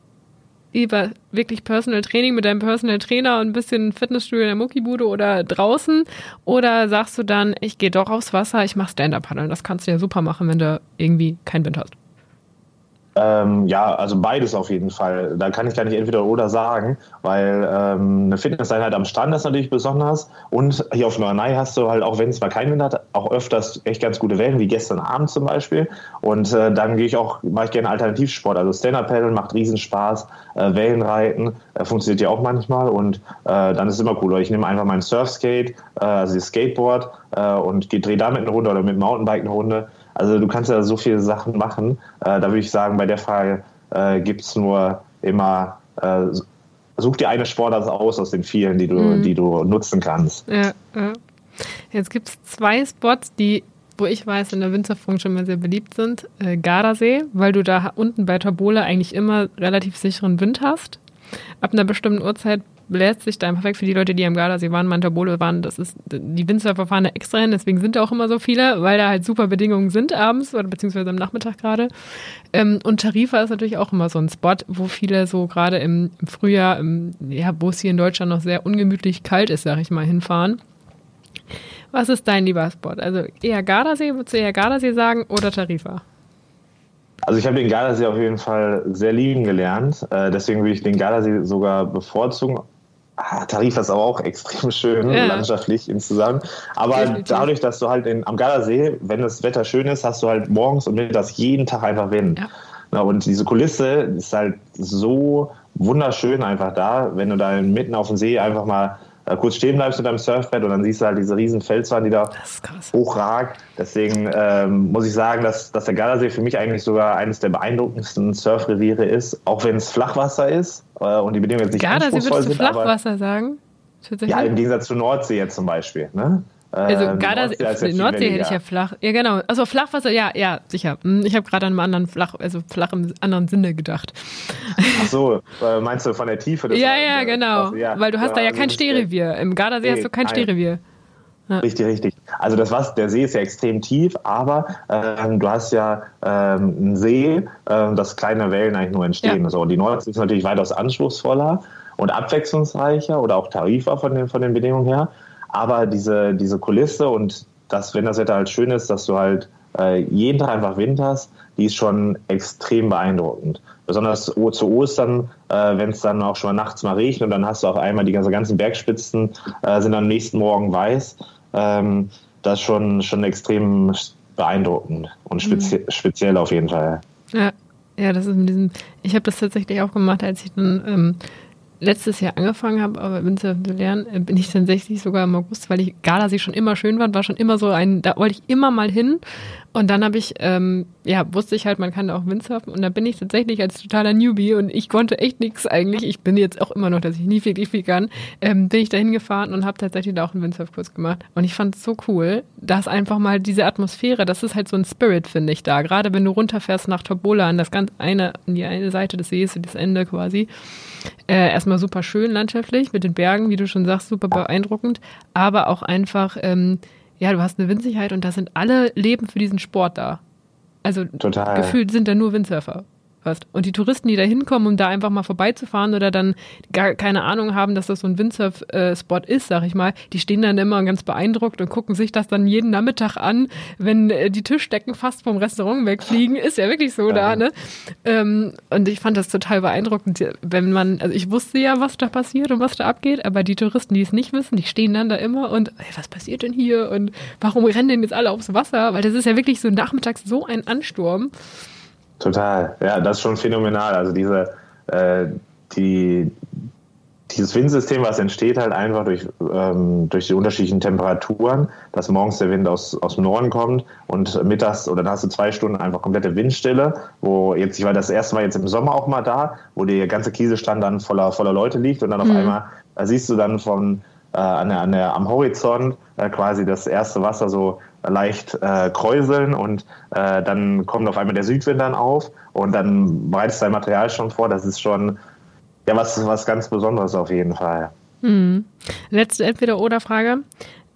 lieber wirklich Personal Training mit deinem Personal Trainer und ein bisschen Fitnessstudio in der Muckibude oder draußen? Oder sagst du dann, ich gehe doch aufs Wasser, ich mache Stand-Up-Paddeln? Das kannst du ja super machen, wenn du irgendwie keinen Wind hast. Ähm, ja, also beides auf jeden Fall. Da kann ich gar nicht entweder oder sagen, weil ähm, eine Fitnesseinheit am Strand ist natürlich besonders und hier auf Norderney hast du halt, auch wenn es mal keinen Wind hat, auch öfters echt ganz gute Wellen, wie gestern Abend zum Beispiel. Und äh, dann gehe ich auch, mache ich gerne Alternativsport. Also Stand-Up-Paddeln macht Riesenspaß, äh, Wellenreiten äh, funktioniert ja auch manchmal und äh, dann ist es immer cool. Ich nehme einfach mein Surfskate, äh, also das Skateboard äh, und drehe damit eine Runde oder mit Mountainbike eine Runde also du kannst ja so viele Sachen machen. Äh, da würde ich sagen, bei der Frage äh, gibt es nur immer, äh, such dir eine Sportart aus aus den vielen, die du, mhm. die du nutzen kannst. Ja, ja. Jetzt gibt es zwei Spots, die, wo ich weiß, in der Windsurfung schon mal sehr beliebt sind. Äh, Gardasee, weil du da unten bei Tabole eigentlich immer relativ sicheren Wind hast. Ab einer bestimmten Uhrzeit sich da perfekt für die Leute, die am Gardasee waren, Mantabole waren, das ist, die Windsurfer fahren da extra hin, deswegen sind da auch immer so viele, weil da halt super Bedingungen sind abends oder beziehungsweise am Nachmittag gerade. Ähm, und Tarifa ist natürlich auch immer so ein Spot, wo viele so gerade im, im Frühjahr, im, ja, wo es hier in Deutschland noch sehr ungemütlich kalt ist, sag ich mal, hinfahren. Was ist dein lieber Spot? Also eher Gardasee, würdest du eher Gardasee sagen oder Tarifa? Also ich habe den Gardasee auf jeden Fall sehr lieben gelernt. Äh, deswegen würde ich den Gardasee sogar bevorzugen, Ah, Tarif ist aber auch extrem schön, ja. landschaftlich insgesamt. Aber Definitiv. dadurch, dass du halt in, am Gardasee, wenn das Wetter schön ist, hast du halt morgens und mittags jeden Tag einfach Wind. Ja. Na, und diese Kulisse ist halt so wunderschön einfach da, wenn du da mitten auf dem See einfach mal äh, kurz stehen bleibst mit deinem Surfbrett und dann siehst du halt diese riesen Felswand, die da hochragt. Deswegen ähm, muss ich sagen, dass, dass der Gardasee für mich eigentlich sogar eines der beeindruckendsten Surfreviere ist, auch wenn es Flachwasser ist äh, und die Bedingungen jetzt nicht Gardasee würdest du Flachwasser sagen? Ja, im Gegensatz zur Nordsee jetzt zum Beispiel. Ne? Also ähm, Gardasee, Nordsee, hätte ich ja flach. Ja, genau. Also Flachwasser, ja, ja, sicher. Hm, ich habe gerade an einem anderen flach, also flach im anderen Sinne gedacht. Ach so, äh, meinst du von der Tiefe? ja, ja, genau. Also, ja, Weil du hast da ja also kein Stehrevier. Im Gardasee nee, hast du kein Stehrevier. Ja. Richtig, richtig. Also das was, der See ist ja extrem tief, aber ähm, du hast ja ähm, einen See, äh, dass kleine Wellen eigentlich nur entstehen. Ja. So, die Nordsee ist natürlich weitaus anspruchsvoller und abwechslungsreicher oder auch tarifer von den, von den Bedingungen her. Aber diese, diese Kulisse und das, wenn das Wetter halt schön ist, dass du halt äh, jeden Tag einfach Wind hast, die ist schon extrem beeindruckend. Besonders zu Ostern, äh, wenn es dann auch schon mal nachts mal regnet und dann hast du auf einmal die ganze, ganzen Bergspitzen äh, sind am nächsten Morgen weiß. Ähm, das ist schon, schon extrem beeindruckend und spezi mhm. speziell auf jeden Fall. Ja, ja, das ist mit diesem, ich habe das tatsächlich auch gemacht, als ich dann ähm, letztes Jahr angefangen habe, aber Windsurfen zu lernen, äh, bin ich tatsächlich sogar im August, weil ich Gardasee schon immer schön fand, war schon immer so ein, da wollte ich immer mal hin. Und dann habe ich, ähm, ja, wusste ich halt, man kann da auch Windsurfen. Und da bin ich tatsächlich als totaler Newbie und ich konnte echt nichts eigentlich. Ich bin jetzt auch immer noch, dass ich nie wirklich viel kann. Ähm, bin ich da hingefahren und habe tatsächlich da auch einen Windsurfkurs gemacht. Und ich fand es so cool, dass einfach mal diese Atmosphäre, das ist halt so ein Spirit, finde ich da. Gerade wenn du runterfährst nach Tobola an das ganz eine, an die eine Seite des Sees, das Ende quasi. Äh, erstmal super schön landschaftlich mit den Bergen, wie du schon sagst, super beeindruckend. Aber auch einfach, ähm, ja, du hast eine Windsicherheit und da sind alle Leben für diesen Sport da. Also Total. gefühlt sind da nur Windsurfer hast. Und die Touristen, die da hinkommen, um da einfach mal vorbeizufahren oder dann gar keine Ahnung haben, dass das so ein Windsurf-Spot ist, sag ich mal, die stehen dann immer ganz beeindruckt und gucken sich das dann jeden Nachmittag an, wenn äh, die Tischdecken fast vom Restaurant wegfliegen. Ist ja wirklich so ja. da, ne? Ähm, und ich fand das total beeindruckend, wenn man, also ich wusste ja, was da passiert und was da abgeht, aber die Touristen, die es nicht wissen, die stehen dann da immer und, hey, was passiert denn hier und warum rennen denn jetzt alle aufs Wasser? Weil das ist ja wirklich so nachmittags so ein Ansturm. Total, ja, das ist schon phänomenal. Also diese, äh, die, dieses Windsystem, was entsteht halt einfach durch, ähm, durch die unterschiedlichen Temperaturen, dass morgens der Wind aus, aus dem Norden kommt und mittags oder dann hast du zwei Stunden einfach komplette Windstille, wo jetzt, ich war das erste Mal jetzt im Sommer auch mal da, wo der ganze Kieselstand dann voller, voller Leute liegt und dann auf mhm. einmal da siehst du dann von äh, an der, an der, am Horizont äh, quasi das erste Wasser so leicht äh, kräuseln und äh, dann kommt auf einmal der Südwind dann auf und dann bereitest dein Material schon vor. Das ist schon ja was, was ganz Besonderes auf jeden Fall. Hm. Letzte Entweder-Oder-Frage.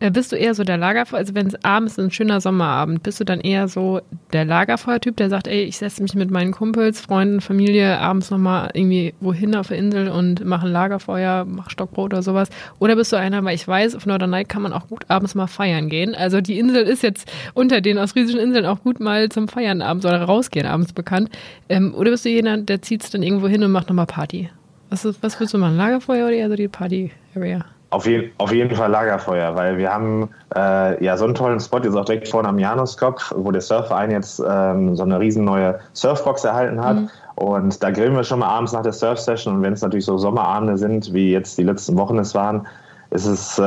Äh, bist du eher so der Lagerfeuer, also wenn es abends ein schöner Sommerabend, bist du dann eher so der Lagerfeuertyp, der sagt, ey, ich setze mich mit meinen Kumpels, Freunden, Familie abends nochmal irgendwie wohin auf der Insel und mache ein Lagerfeuer, mach Stockbrot oder sowas? Oder bist du einer, weil ich weiß, auf Norderney kann man auch gut abends mal feiern gehen. Also die Insel ist jetzt unter den ausfriesischen Inseln auch gut mal zum Feiern abends oder rausgehen abends bekannt. Ähm, oder bist du jener, der zieht es dann irgendwo hin und macht nochmal Party? Was, was willst du machen? Lagerfeuer oder eher so die Party-Area? Auf, je, auf jeden Fall Lagerfeuer, weil wir haben äh, ja so einen tollen Spot jetzt auch direkt vorne am Januskopf, wo der Surfverein jetzt ähm, so eine riesen neue Surfbox erhalten hat. Mhm. Und da grillen wir schon mal abends nach der Surf-Session. Und wenn es natürlich so Sommerabende sind, wie jetzt die letzten Wochen es waren, ist es äh,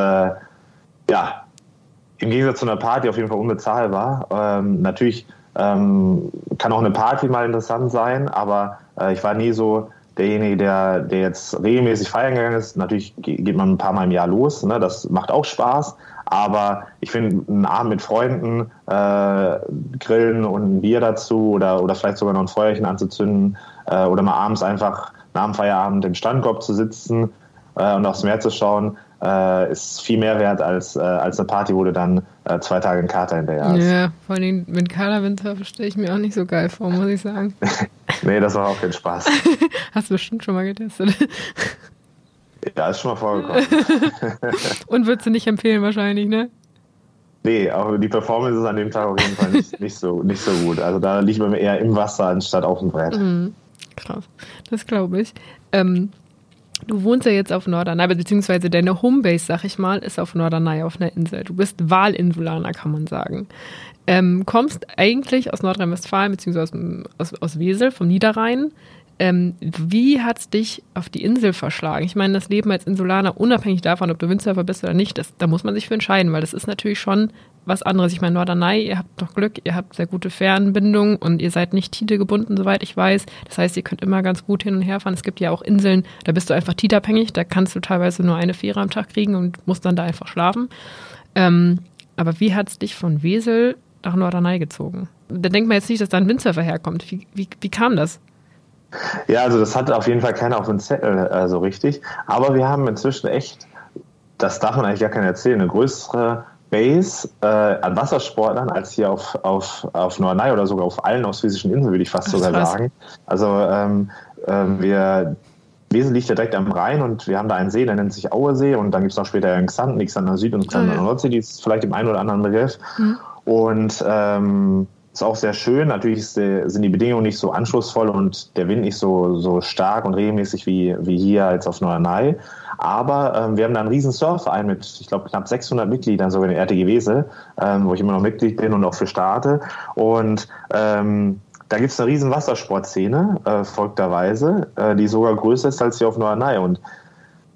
ja im Gegensatz zu einer Party auf jeden Fall unbezahlbar. Ähm, natürlich ähm, kann auch eine Party mal interessant sein, aber äh, ich war nie so derjenige, der, der jetzt regelmäßig feiern gegangen ist, natürlich geht man ein paar Mal im Jahr los, ne? das macht auch Spaß, aber ich finde, einen Abend mit Freunden, äh, grillen und ein Bier dazu oder, oder vielleicht sogar noch ein Feuerchen anzuzünden äh, oder mal abends einfach nach dem Feierabend im Strandkorb zu sitzen äh, und aufs Meer zu schauen, äh, ist viel mehr wert als, äh, als eine Party, wo du dann äh, zwei Tage in Kater hinterher hast. Ja, vor allem mit Katerwindsurfen stelle ich mir auch nicht so geil vor, muss ich sagen. nee, das war auch kein Spaß. Hast du bestimmt schon mal getestet. Ja, ist schon mal vorgekommen. Und würdest du nicht empfehlen wahrscheinlich, ne? Nee, aber die Performance ist an dem Tag auf jeden Fall nicht, nicht, so, nicht so gut. Also da liegt man eher im Wasser anstatt auf dem Brett. Mhm. Krass, das glaube ich. Ähm, Du wohnst ja jetzt auf Norderney, beziehungsweise deine Homebase, sag ich mal, ist auf Norderney auf einer Insel. Du bist Wahlinsulaner, kann man sagen. Ähm, kommst eigentlich aus Nordrhein-Westfalen, beziehungsweise aus, aus, Wesel, vom Niederrhein. Ähm, wie hat es dich auf die Insel verschlagen? Ich meine, das Leben als Insulaner, unabhängig davon, ob du Windsurfer bist oder nicht, das, da muss man sich für entscheiden, weil das ist natürlich schon was anderes. Ich meine, Norderney, ihr habt doch Glück, ihr habt sehr gute Fernbindungen und ihr seid nicht Tide gebunden, soweit ich weiß. Das heißt, ihr könnt immer ganz gut hin und her fahren. Es gibt ja auch Inseln, da bist du einfach Tide-abhängig, da kannst du teilweise nur eine Fähre am Tag kriegen und musst dann da einfach schlafen. Ähm, aber wie hat es dich von Wesel nach Norderney gezogen? Da denkt man jetzt nicht, dass da ein Windsurfer herkommt. Wie, wie, wie kam das? Ja, also das hat auf jeden Fall keiner auf dem Zettel äh, so richtig. Aber wir haben inzwischen echt, das darf man eigentlich gar keiner erzählen, eine größere Base äh, an Wassersportlern als hier auf, auf, auf Norderney oder sogar auf allen ostfriesischen Inseln, würde ich fast sogar sagen. Also ähm, äh, wir Wesel liegt ja direkt am Rhein und wir haben da einen See, der nennt sich Auersee und dann gibt es noch später einen Xanten, Xanten Süd und Xanten oh, ja. Nordsee, die ist vielleicht im einen oder anderen Begriff. Mhm. Und ähm, ist auch sehr schön. Natürlich sind die Bedingungen nicht so anschlussvoll und der Wind nicht so, so stark und regelmäßig wie, wie hier als auf Norderney. Aber ähm, wir haben da einen riesen Surfverein mit, ich glaube, knapp 600 Mitgliedern, sogar in der RTG Wesel, ähm, wo ich immer noch Mitglied bin und auch für starte. Und ähm, da gibt es eine riesen Wassersportszene, äh, folgterweise, äh, die sogar größer ist als hier auf Norderney. Und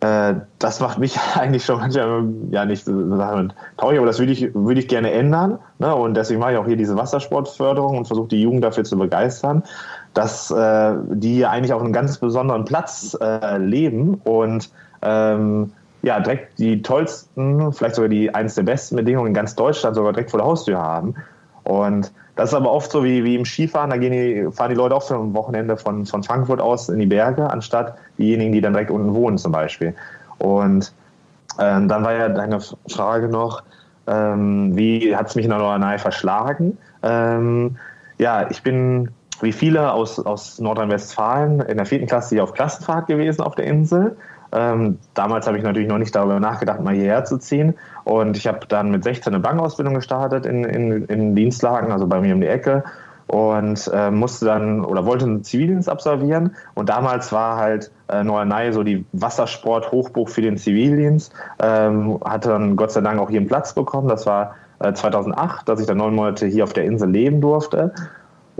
äh, das macht mich eigentlich schon manchmal ja nicht traurig, aber das würde ich, würde ich gerne ändern. Ne? Und deswegen mache ich auch hier diese Wassersportförderung und versuche die Jugend dafür zu begeistern, dass äh, die eigentlich auf einem ganz besonderen Platz äh, leben und ähm, ja, direkt die tollsten, vielleicht sogar die eines der besten Bedingungen in ganz Deutschland sogar direkt vor der Haustür haben. Und das ist aber oft so wie, wie im Skifahren, da gehen die, fahren die Leute auch für ein Wochenende von, von Frankfurt aus in die Berge, anstatt diejenigen, die dann direkt unten wohnen zum Beispiel. Und ähm, dann war ja deine Frage noch, ähm, wie hat es mich in der Nordrhein verschlagen? Ähm, ja, ich bin wie viele aus, aus Nordrhein-Westfalen in der vierten Klasse hier auf Klassenfahrt gewesen auf der Insel. Ähm, damals habe ich natürlich noch nicht darüber nachgedacht, mal hierher zu ziehen. Und ich habe dann mit 16 eine Bankausbildung gestartet in, in, in Dienstlagen, also bei mir um die Ecke. Und äh, musste dann oder wollte einen Zivildienst absolvieren. Und damals war halt äh, Norderney so die Wassersport-Hochburg für den Zivildienst. Ähm, hatte dann Gott sei Dank auch hier einen Platz bekommen. Das war äh, 2008, dass ich dann neun Monate hier auf der Insel leben durfte.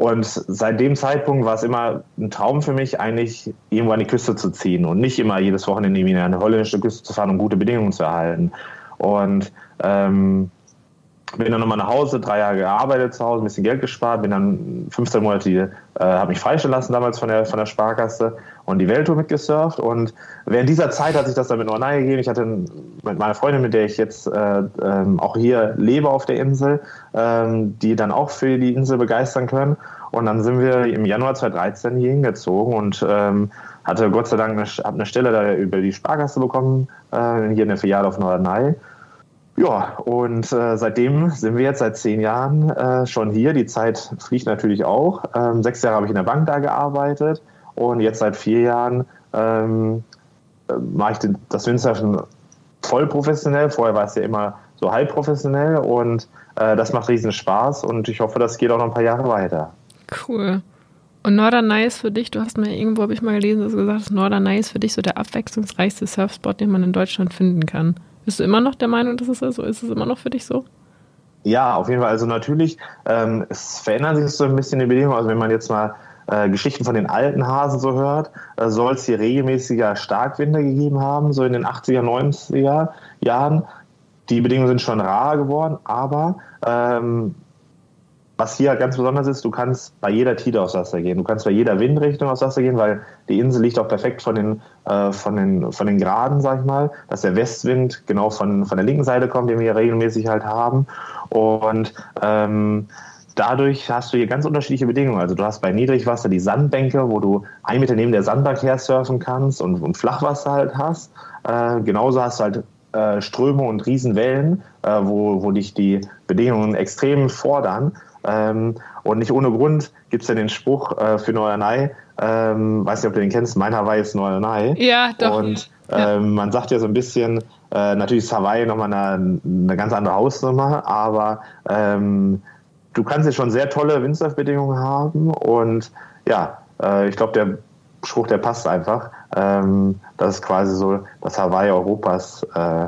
Und seit dem Zeitpunkt war es immer ein Traum für mich, eigentlich irgendwo an die Küste zu ziehen und nicht immer jedes Wochenende irgendwie an eine holländische Küste zu fahren, um gute Bedingungen zu erhalten. Und ähm, bin dann nochmal nach Hause, drei Jahre gearbeitet zu Hause, ein bisschen Geld gespart, bin dann 15 Monate, äh, habe mich freistellen lassen damals von der, von der Sparkasse und die Welttour mitgesurft. Und während dieser Zeit hat sich das dann mit Norderney gegeben. Ich hatte mit meiner Freundin, mit der ich jetzt äh, ähm, auch hier lebe auf der Insel, ähm, die dann auch für die Insel begeistern können. Und dann sind wir im Januar 2013 hier hingezogen und ähm, hatte Gott sei Dank eine, eine Stelle da über die Sparkasse bekommen, äh, hier in der Filiale auf Norderney. Ja, und äh, seitdem sind wir jetzt seit zehn Jahren äh, schon hier. Die Zeit fliegt natürlich auch. Ähm, sechs Jahre habe ich in der Bank da gearbeitet und jetzt seit vier Jahren ähm, äh, mache ich das Windsurfen voll professionell. Vorher war es ja immer so halb professionell und äh, das macht riesen Spaß und ich hoffe, das geht auch noch ein paar Jahre weiter. Cool. Und Norderney ist für dich, du hast mir irgendwo, habe ich mal gelesen, dass du gesagt hast, Norderney ist für dich so der abwechslungsreichste Surfspot, den man in Deutschland finden kann. Bist du immer noch der Meinung, dass es so ist? Ist es immer noch für dich so? Ja, auf jeden Fall. Also natürlich, ähm, es verändern sich so ein bisschen die Bedingungen. Also wenn man jetzt mal äh, Geschichten von den alten Hasen so hört, äh, soll es hier regelmäßiger Starkwinde gegeben haben, so in den 80er, 90er Jahren. Die Bedingungen sind schon rar geworden, aber ähm, was hier ganz besonders ist, du kannst bei jeder Tide aufs Wasser gehen. Du kannst bei jeder Windrichtung aufs Wasser gehen, weil die Insel liegt auch perfekt von den, äh, von den, von den Graden, sag ich mal, dass der Westwind genau von, von der linken Seite kommt, den wir hier regelmäßig halt haben. Und ähm, dadurch hast du hier ganz unterschiedliche Bedingungen. Also du hast bei Niedrigwasser die Sandbänke, wo du ein Meter neben der Sandbank her surfen kannst und, und Flachwasser halt hast. Äh, genauso hast du halt äh, Ströme und Riesenwellen, äh, wo, wo dich die Bedingungen extrem fordern. Ähm, und nicht ohne Grund gibt es ja den Spruch äh, für Norderney, ähm, weiß nicht, ob du den kennst, mein Hawaii ist Norderney. Ja, doch. Und ja. Ähm, man sagt ja so ein bisschen, äh, natürlich ist Hawaii nochmal eine, eine ganz andere Hausnummer, aber ähm, du kannst ja schon sehr tolle Windsurfbedingungen haben und ja, äh, ich glaube, der Spruch, der passt einfach. Ähm, das ist quasi so das Hawaii Europas äh,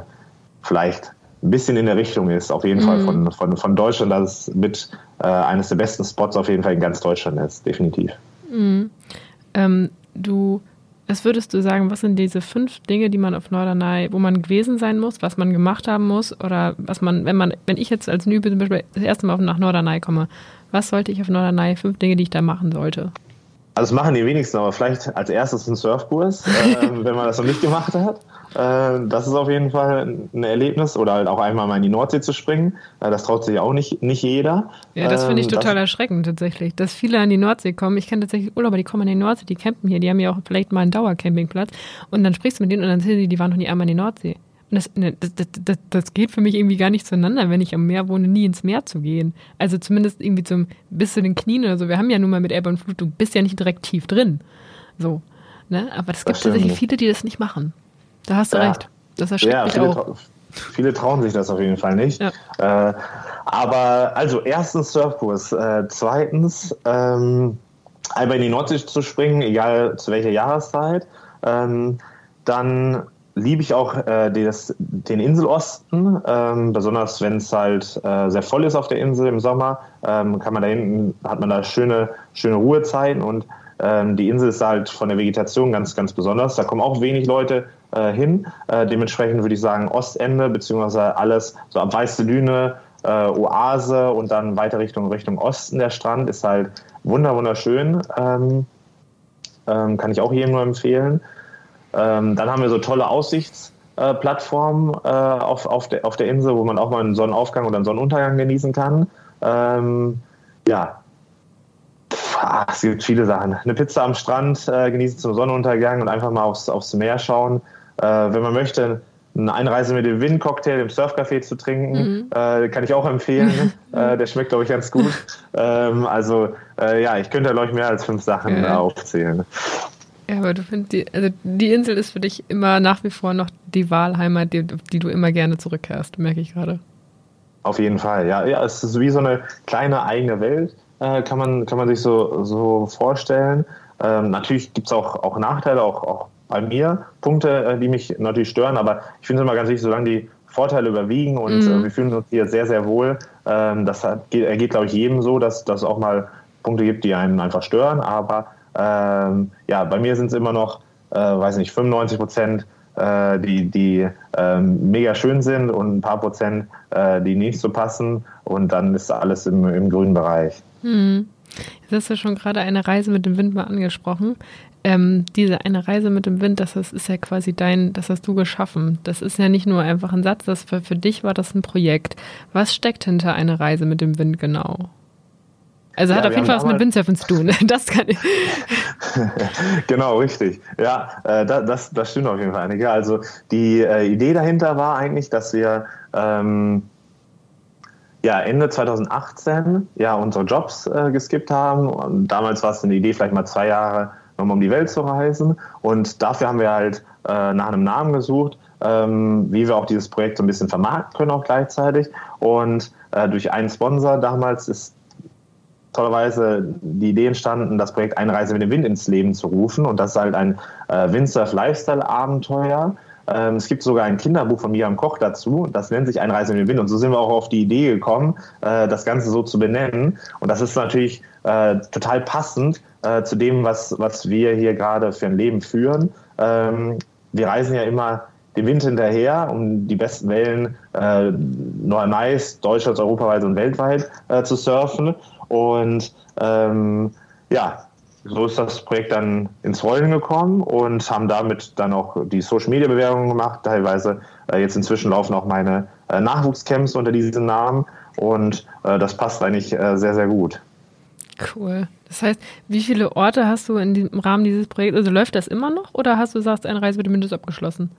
vielleicht ein bisschen in der Richtung ist, auf jeden mhm. Fall von, von, von Deutschland, dass es mit äh, eines der besten Spots auf jeden Fall in ganz Deutschland ist, definitiv. Mhm. Ähm, du, was würdest du sagen, was sind diese fünf Dinge, die man auf Norderney, wo man gewesen sein muss, was man gemacht haben muss oder was man, wenn man, wenn ich jetzt als Nübe zum Beispiel das erste Mal nach Norderney komme, was sollte ich auf Norderney, fünf Dinge, die ich da machen sollte? Also das machen die wenigsten, aber vielleicht als erstes ein Surfkurs, äh, wenn man das noch nicht gemacht hat. Äh, das ist auf jeden Fall ein Erlebnis. Oder halt auch einmal mal in die Nordsee zu springen. Äh, das traut sich auch nicht, nicht jeder. Ja, das finde ich ähm, total das, erschreckend tatsächlich, dass viele an die Nordsee kommen. Ich kenne tatsächlich Urlauber, die kommen an die Nordsee, die campen hier, die haben ja auch vielleicht mal einen Dauercampingplatz. Und dann sprichst du mit denen und dann sehen sie, die waren noch nie einmal in die Nordsee. Das, ne, das, das, das, geht für mich irgendwie gar nicht zueinander, wenn ich am Meer wohne, nie ins Meer zu gehen. Also zumindest irgendwie zum bis zu den Knien oder so. Wir haben ja nun mal mit Ebbe und Flut, du bist ja nicht direkt tief drin. So. Ne? Aber es gibt tatsächlich viele, die das nicht machen. Da hast du ja. recht. Das erschreckt ja, mich auch. Viele trauen sich das auf jeden Fall nicht. Ja. Äh, aber also erstens Surfkurs, äh, zweitens ähm, einfach in die Nordsee zu springen, egal zu welcher Jahreszeit. Ähm, dann liebe ich auch äh, des, den Inselosten, ähm, besonders wenn es halt äh, sehr voll ist auf der Insel im Sommer, ähm, kann man da hinten, hat man da schöne, schöne Ruhezeiten und ähm, die Insel ist halt von der Vegetation ganz, ganz besonders. Da kommen auch wenig Leute äh, hin. Äh, dementsprechend würde ich sagen Ostende, beziehungsweise alles so ab Weiße Düne, äh, Oase und dann weiter Richtung, Richtung Osten der Strand ist halt wunder, wunderschön. Ähm, ähm, kann ich auch jedem nur empfehlen. Ähm, dann haben wir so tolle Aussichtsplattformen äh, auf, auf, der, auf der Insel, wo man auch mal einen Sonnenaufgang oder einen Sonnenuntergang genießen kann. Ähm, ja, ah, es gibt viele Sachen. Eine Pizza am Strand äh, genießen zum Sonnenuntergang und einfach mal aufs, aufs Meer schauen. Äh, wenn man möchte, eine Einreise mit dem Win-Cocktail im Surfcafé zu trinken, mhm. äh, kann ich auch empfehlen. äh, der schmeckt, glaube ich, ganz gut. ähm, also äh, ja, ich könnte, glaube ich, mehr als fünf Sachen aufzählen. Ja, aber du findest, die, also die Insel ist für dich immer nach wie vor noch die Wahlheimat, die, die du immer gerne zurückkehrst, merke ich gerade. Auf jeden Fall, ja. Ja, es ist wie so eine kleine eigene Welt, äh, kann, man, kann man sich so, so vorstellen. Ähm, natürlich gibt es auch, auch Nachteile, auch, auch bei mir Punkte, äh, die mich natürlich stören, aber ich finde es immer ganz wichtig, solange die Vorteile überwiegen und mhm. äh, wir fühlen uns hier sehr, sehr wohl. Ähm, das hat, geht, ergeht, glaube ich, jedem so, dass es auch mal Punkte gibt, die einen einfach stören, aber ähm, ja, bei mir sind es immer noch, äh, weiß nicht, 95 Prozent, äh, die, die ähm, mega schön sind und ein paar Prozent, äh, die nicht so passen. Und dann ist alles im, im grünen Bereich. Hm. Jetzt hast du schon gerade eine Reise mit dem Wind mal angesprochen. Ähm, diese eine Reise mit dem Wind, das ist, ist, ja quasi dein, das hast du geschaffen. Das ist ja nicht nur einfach ein Satz, das für, für dich war das ein Projekt. Was steckt hinter einer Reise mit dem Wind genau? Also ja, hat auf jeden Fall was mit Windsurfen zu tun. Das kann ich. genau, richtig. Ja, äh, das, das stimmt auf jeden Fall. Einige. Also die äh, Idee dahinter war eigentlich, dass wir ähm, ja, Ende 2018 ja unsere Jobs äh, geskippt haben. Und damals war es eine Idee, vielleicht mal zwei Jahre nochmal um die Welt zu reisen. Und dafür haben wir halt äh, nach einem Namen gesucht, ähm, wie wir auch dieses Projekt so ein bisschen vermarkten können auch gleichzeitig. Und äh, durch einen Sponsor damals ist tollerweise die Idee entstanden, das Projekt Einreise mit dem Wind ins Leben zu rufen. Und das ist halt ein äh, Windsurf-Lifestyle-Abenteuer. Ähm, es gibt sogar ein Kinderbuch von Miriam Koch dazu, das nennt sich Einreise mit dem Wind. Und so sind wir auch auf die Idee gekommen, äh, das Ganze so zu benennen. Und das ist natürlich äh, total passend äh, zu dem, was, was wir hier gerade für ein Leben führen. Ähm, wir reisen ja immer dem Wind hinterher, um die besten Wellen äh, Nice, Deutschland, europaweit und weltweit äh, zu surfen. Und ähm, ja, so ist das Projekt dann ins Rollen gekommen und haben damit dann auch die Social Media Bewerbungen gemacht. Teilweise äh, jetzt inzwischen laufen auch meine äh, Nachwuchscamps unter diesem Namen und äh, das passt eigentlich äh, sehr, sehr gut. Cool. Das heißt, wie viele Orte hast du in im Rahmen dieses Projekts? Also läuft das immer noch oder hast du sagst, eine Reise mit dem Mindest abgeschlossen?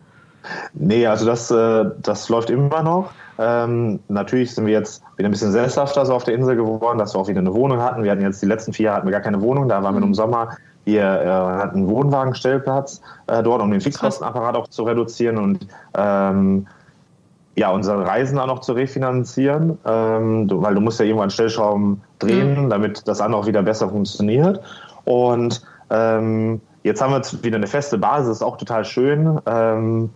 Nee, also das, äh, das läuft immer noch. Ähm, natürlich sind wir jetzt wieder ein bisschen sesshafter so auf der Insel geworden, dass wir auch wieder eine Wohnung hatten. Wir hatten jetzt die letzten vier Jahre hatten wir gar keine Wohnung, da waren wir im mhm. Sommer. Wir äh, hatten einen Wohnwagenstellplatz äh, dort, um den Fixkostenapparat auch zu reduzieren und ähm, ja, unsere Reisen auch noch zu refinanzieren, ähm, du, weil du musst ja irgendwann Stellschrauben drehen, mhm. damit das andere auch wieder besser funktioniert. Und ähm, jetzt haben wir wieder eine feste Basis, ist auch total schön. Ähm,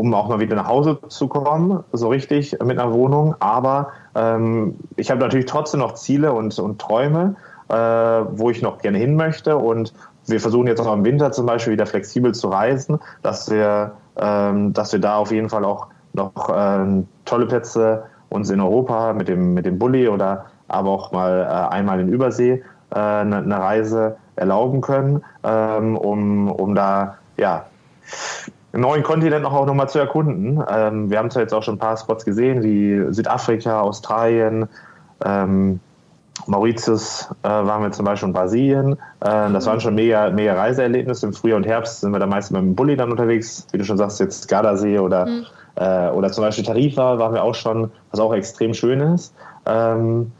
um auch mal wieder nach Hause zu kommen, so richtig mit einer Wohnung. Aber ähm, ich habe natürlich trotzdem noch Ziele und, und Träume, äh, wo ich noch gerne hin möchte. Und wir versuchen jetzt auch im Winter zum Beispiel wieder flexibel zu reisen, dass wir, ähm, dass wir da auf jeden Fall auch noch ähm, tolle Plätze uns in Europa mit dem, mit dem Bulli oder aber auch mal äh, einmal in Übersee äh, eine, eine Reise erlauben können, ähm, um, um da ja, einen neuen Kontinent auch nochmal zu erkunden. Ähm, wir haben zwar jetzt auch schon ein paar Spots gesehen, wie Südafrika, Australien, ähm, Mauritius äh, waren wir zum Beispiel in Brasilien. Äh, das waren schon mega, mega Reiseerlebnisse. Im Frühjahr und Herbst sind wir da meistens mit dem Bulli dann unterwegs, wie du schon sagst, jetzt Gardasee oder, mhm. äh, oder zum Beispiel Tarifa waren wir auch schon, was auch extrem schön ist. Ähm,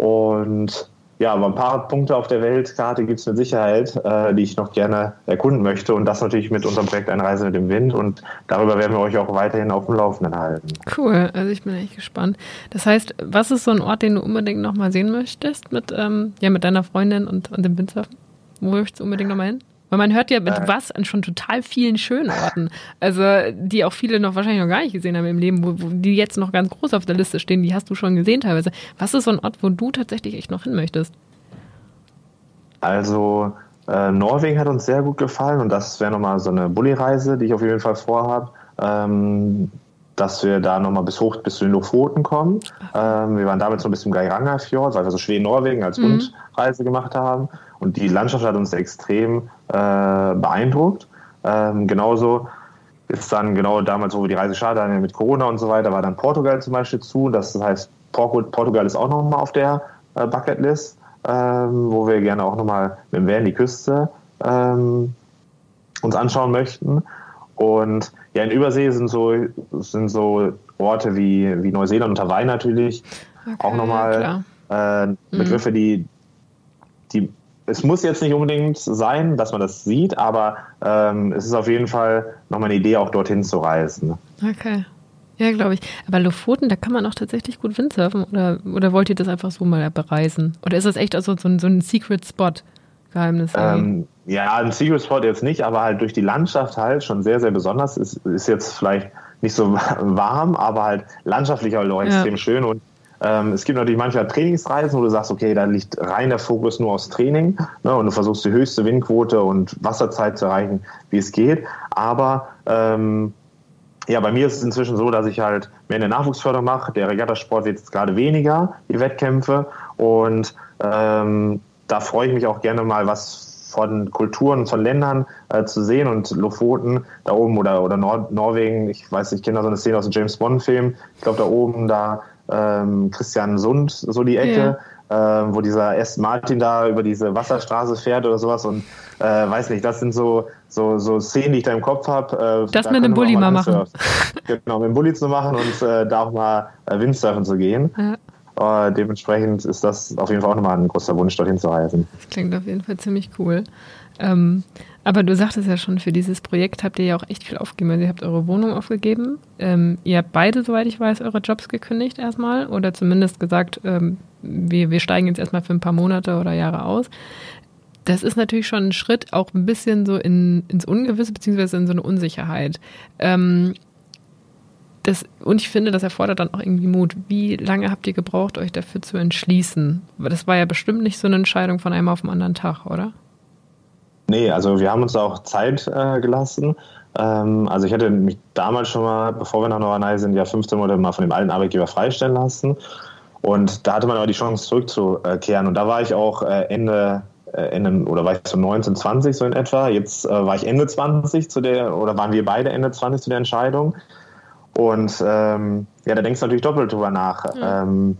und ja, aber ein paar Punkte auf der Weltkarte gibt es mit Sicherheit, äh, die ich noch gerne erkunden möchte. Und das natürlich mit unserem Projekt Eine Reise mit dem Wind. Und darüber werden wir euch auch weiterhin auf dem Laufenden halten. Cool, also ich bin echt gespannt. Das heißt, was ist so ein Ort, den du unbedingt nochmal sehen möchtest mit, ähm, ja, mit deiner Freundin und, und dem Windsurfen? Wo möchtest du unbedingt nochmal hin? Weil man hört ja mit äh, was an schon total vielen schönen Orten. Also, die auch viele noch wahrscheinlich noch gar nicht gesehen haben im Leben, wo, wo, die jetzt noch ganz groß auf der Liste stehen, die hast du schon gesehen teilweise. Was ist so ein Ort, wo du tatsächlich echt noch hin möchtest? Also, äh, Norwegen hat uns sehr gut gefallen und das wäre nochmal so eine Bulli-Reise, die ich auf jeden Fall vorhabe. Ähm, dass wir da nochmal bis hoch bis zu den Lofoten kommen. Ähm, wir waren damals noch bis zum Geiranger-Fjord, weil wir so Schweden-Norwegen als mhm. Rundreise gemacht haben. Und die Landschaft hat uns extrem äh, beeindruckt. Ähm, genauso ist dann genau damals, wo wir die Reise starten, mit Corona und so weiter, war dann Portugal zum Beispiel zu. Das heißt, Portugal ist auch nochmal auf der äh, Bucketlist, ähm, wo wir gerne auch nochmal mit dem Van die Küste ähm, uns anschauen möchten. Und ja, in Übersee sind so, sind so Orte wie, wie Neuseeland und Hawaii natürlich okay, auch nochmal äh, Begriffe, mhm. die, die es muss jetzt nicht unbedingt sein, dass man das sieht, aber ähm, es ist auf jeden Fall nochmal eine Idee, auch dorthin zu reisen. Okay. Ja, glaube ich. Aber Lofoten, da kann man auch tatsächlich gut Windsurfen oder, oder wollt ihr das einfach so mal bereisen? Oder ist das echt also so, ein, so ein Secret Spot? Geheimnis? Ähm, ja, ein Secret Spot jetzt nicht, aber halt durch die Landschaft halt schon sehr, sehr besonders. Ist, ist jetzt vielleicht nicht so warm, aber halt landschaftlich halt auch ja. extrem schön und ähm, es gibt natürlich manchmal Trainingsreisen, wo du sagst, okay, da liegt rein der Fokus nur aufs Training ne, und du versuchst die höchste Windquote und Wasserzeit zu erreichen, wie es geht. Aber ähm, ja, bei mir ist es inzwischen so, dass ich halt mehr eine Nachwuchsförderung mache. Der Regattasport wird jetzt gerade weniger, die Wettkämpfe. Und ähm, da freue ich mich auch gerne mal, was von Kulturen, von Ländern äh, zu sehen und Lofoten da oben oder, oder Nord Norwegen, ich weiß, ich kenne da so eine Szene aus dem James Bond-Film. Ich glaube, da oben, da ähm, Christian Sund, so die Ecke, ja. äh, wo dieser S. Martin da über diese Wasserstraße fährt oder sowas und äh, weiß nicht, das sind so, so, so Szenen, die ich da im Kopf habe. Äh, das da mit dem Bulli mal machen. genau, mit dem Bulli zu machen und äh, da auch mal äh, Windsurfen zu gehen. Ja. Uh, dementsprechend ist das auf jeden Fall auch nochmal ein großer Wunsch, dorthin zu reisen. Das klingt auf jeden Fall ziemlich cool. Ähm, aber du sagtest ja schon, für dieses Projekt habt ihr ja auch echt viel aufgegeben. Also ihr habt eure Wohnung aufgegeben. Ähm, ihr habt beide, soweit ich weiß, eure Jobs gekündigt erstmal oder zumindest gesagt, ähm, wir, wir steigen jetzt erstmal für ein paar Monate oder Jahre aus. Das ist natürlich schon ein Schritt auch ein bisschen so in, ins Ungewisse beziehungsweise in so eine Unsicherheit. Ähm, das, und ich finde, das erfordert dann auch irgendwie Mut. Wie lange habt ihr gebraucht, euch dafür zu entschließen? Das war ja bestimmt nicht so eine Entscheidung von einem auf den anderen Tag, oder? Nee, also wir haben uns auch Zeit äh, gelassen. Ähm, also ich hatte mich damals schon mal, bevor wir nach Norderney sind, ja 15 Monate mal von dem alten Arbeitgeber freistellen lassen. Und da hatte man aber die Chance zurückzukehren. Und da war ich auch äh, Ende, äh, Ende, oder war ich so 19, 20 so in etwa. Jetzt äh, war ich Ende 20 zu der, oder waren wir beide Ende 20 zu der Entscheidung. Und ähm, ja, da denkst du natürlich doppelt drüber nach. Mhm. Ähm,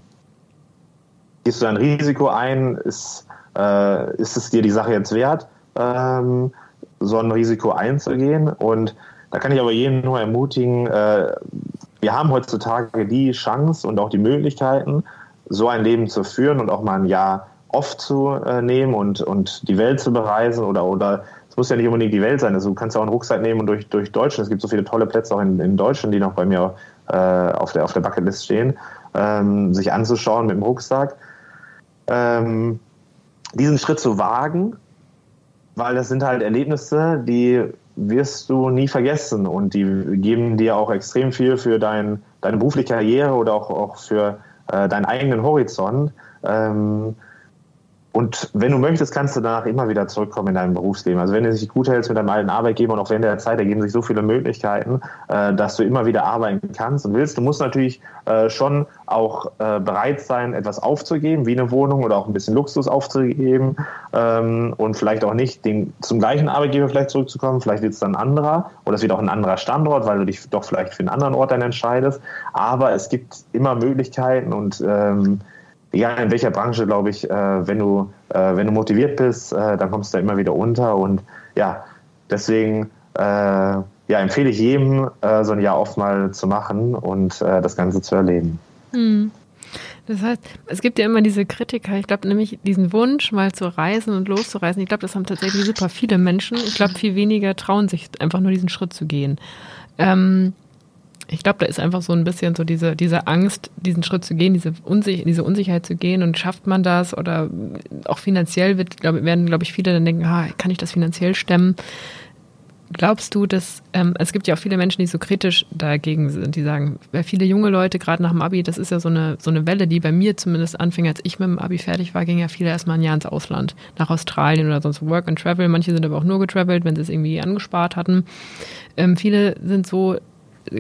gehst du ein Risiko ein? Ist, äh, ist es dir die Sache jetzt wert? Ähm, so ein Risiko einzugehen. Und da kann ich aber jeden nur ermutigen, äh, wir haben heutzutage die Chance und auch die Möglichkeiten, so ein Leben zu führen und auch mal ein Jahr off zu äh, nehmen und, und die Welt zu bereisen oder, oder es muss ja nicht unbedingt die Welt sein. Also du kannst ja auch einen Rucksack nehmen und durch, durch Deutschland. Es gibt so viele tolle Plätze auch in, in Deutschland, die noch bei mir äh, auf, der, auf der Bucketlist stehen, ähm, sich anzuschauen mit dem Rucksack. Ähm, diesen Schritt zu wagen weil das sind halt Erlebnisse, die wirst du nie vergessen und die geben dir auch extrem viel für dein, deine berufliche Karriere oder auch, auch für äh, deinen eigenen Horizont. Ähm, und wenn du möchtest, kannst du danach immer wieder zurückkommen in deinem Berufsleben. Also wenn du dich gut hältst mit deinem alten Arbeitgeber und auch während der Zeit ergeben sich so viele Möglichkeiten, äh, dass du immer wieder arbeiten kannst und willst. Du musst natürlich äh, schon auch äh, bereit sein, etwas aufzugeben, wie eine Wohnung oder auch ein bisschen Luxus aufzugeben ähm, und vielleicht auch nicht den, zum gleichen Arbeitgeber vielleicht zurückzukommen. Vielleicht wird es dann ein anderer oder es wird auch ein anderer Standort, weil du dich doch vielleicht für einen anderen Ort dann entscheidest. Aber es gibt immer Möglichkeiten und ähm, egal in welcher Branche, glaube ich, äh, wenn du, äh, wenn du motiviert bist, äh, dann kommst du da immer wieder unter. Und ja, deswegen äh, ja, empfehle ich jedem, äh, so ein Jahr oft mal zu machen und äh, das Ganze zu erleben. Hm. Das heißt, es gibt ja immer diese Kritiker, ich glaube nämlich diesen Wunsch, mal zu reisen und loszureisen. Ich glaube, das haben tatsächlich super viele Menschen. Ich glaube, viel weniger trauen sich einfach nur diesen Schritt zu gehen. Ähm, ich glaube, da ist einfach so ein bisschen so diese, diese Angst, diesen Schritt zu gehen, diese, Unsich diese Unsicherheit zu gehen und schafft man das oder auch finanziell wird, glaub, werden, glaube ich, viele dann denken, ah, kann ich das finanziell stemmen? Glaubst du, dass ähm, es gibt ja auch viele Menschen, die so kritisch dagegen sind, die sagen, viele junge Leute gerade nach dem Abi, das ist ja so eine so eine Welle, die bei mir zumindest anfing, als ich mit dem Abi fertig war, gingen ja viele erstmal ein Jahr ins Ausland, nach Australien oder sonst Work and Travel. Manche sind aber auch nur getravelt, wenn sie es irgendwie angespart hatten. Ähm, viele sind so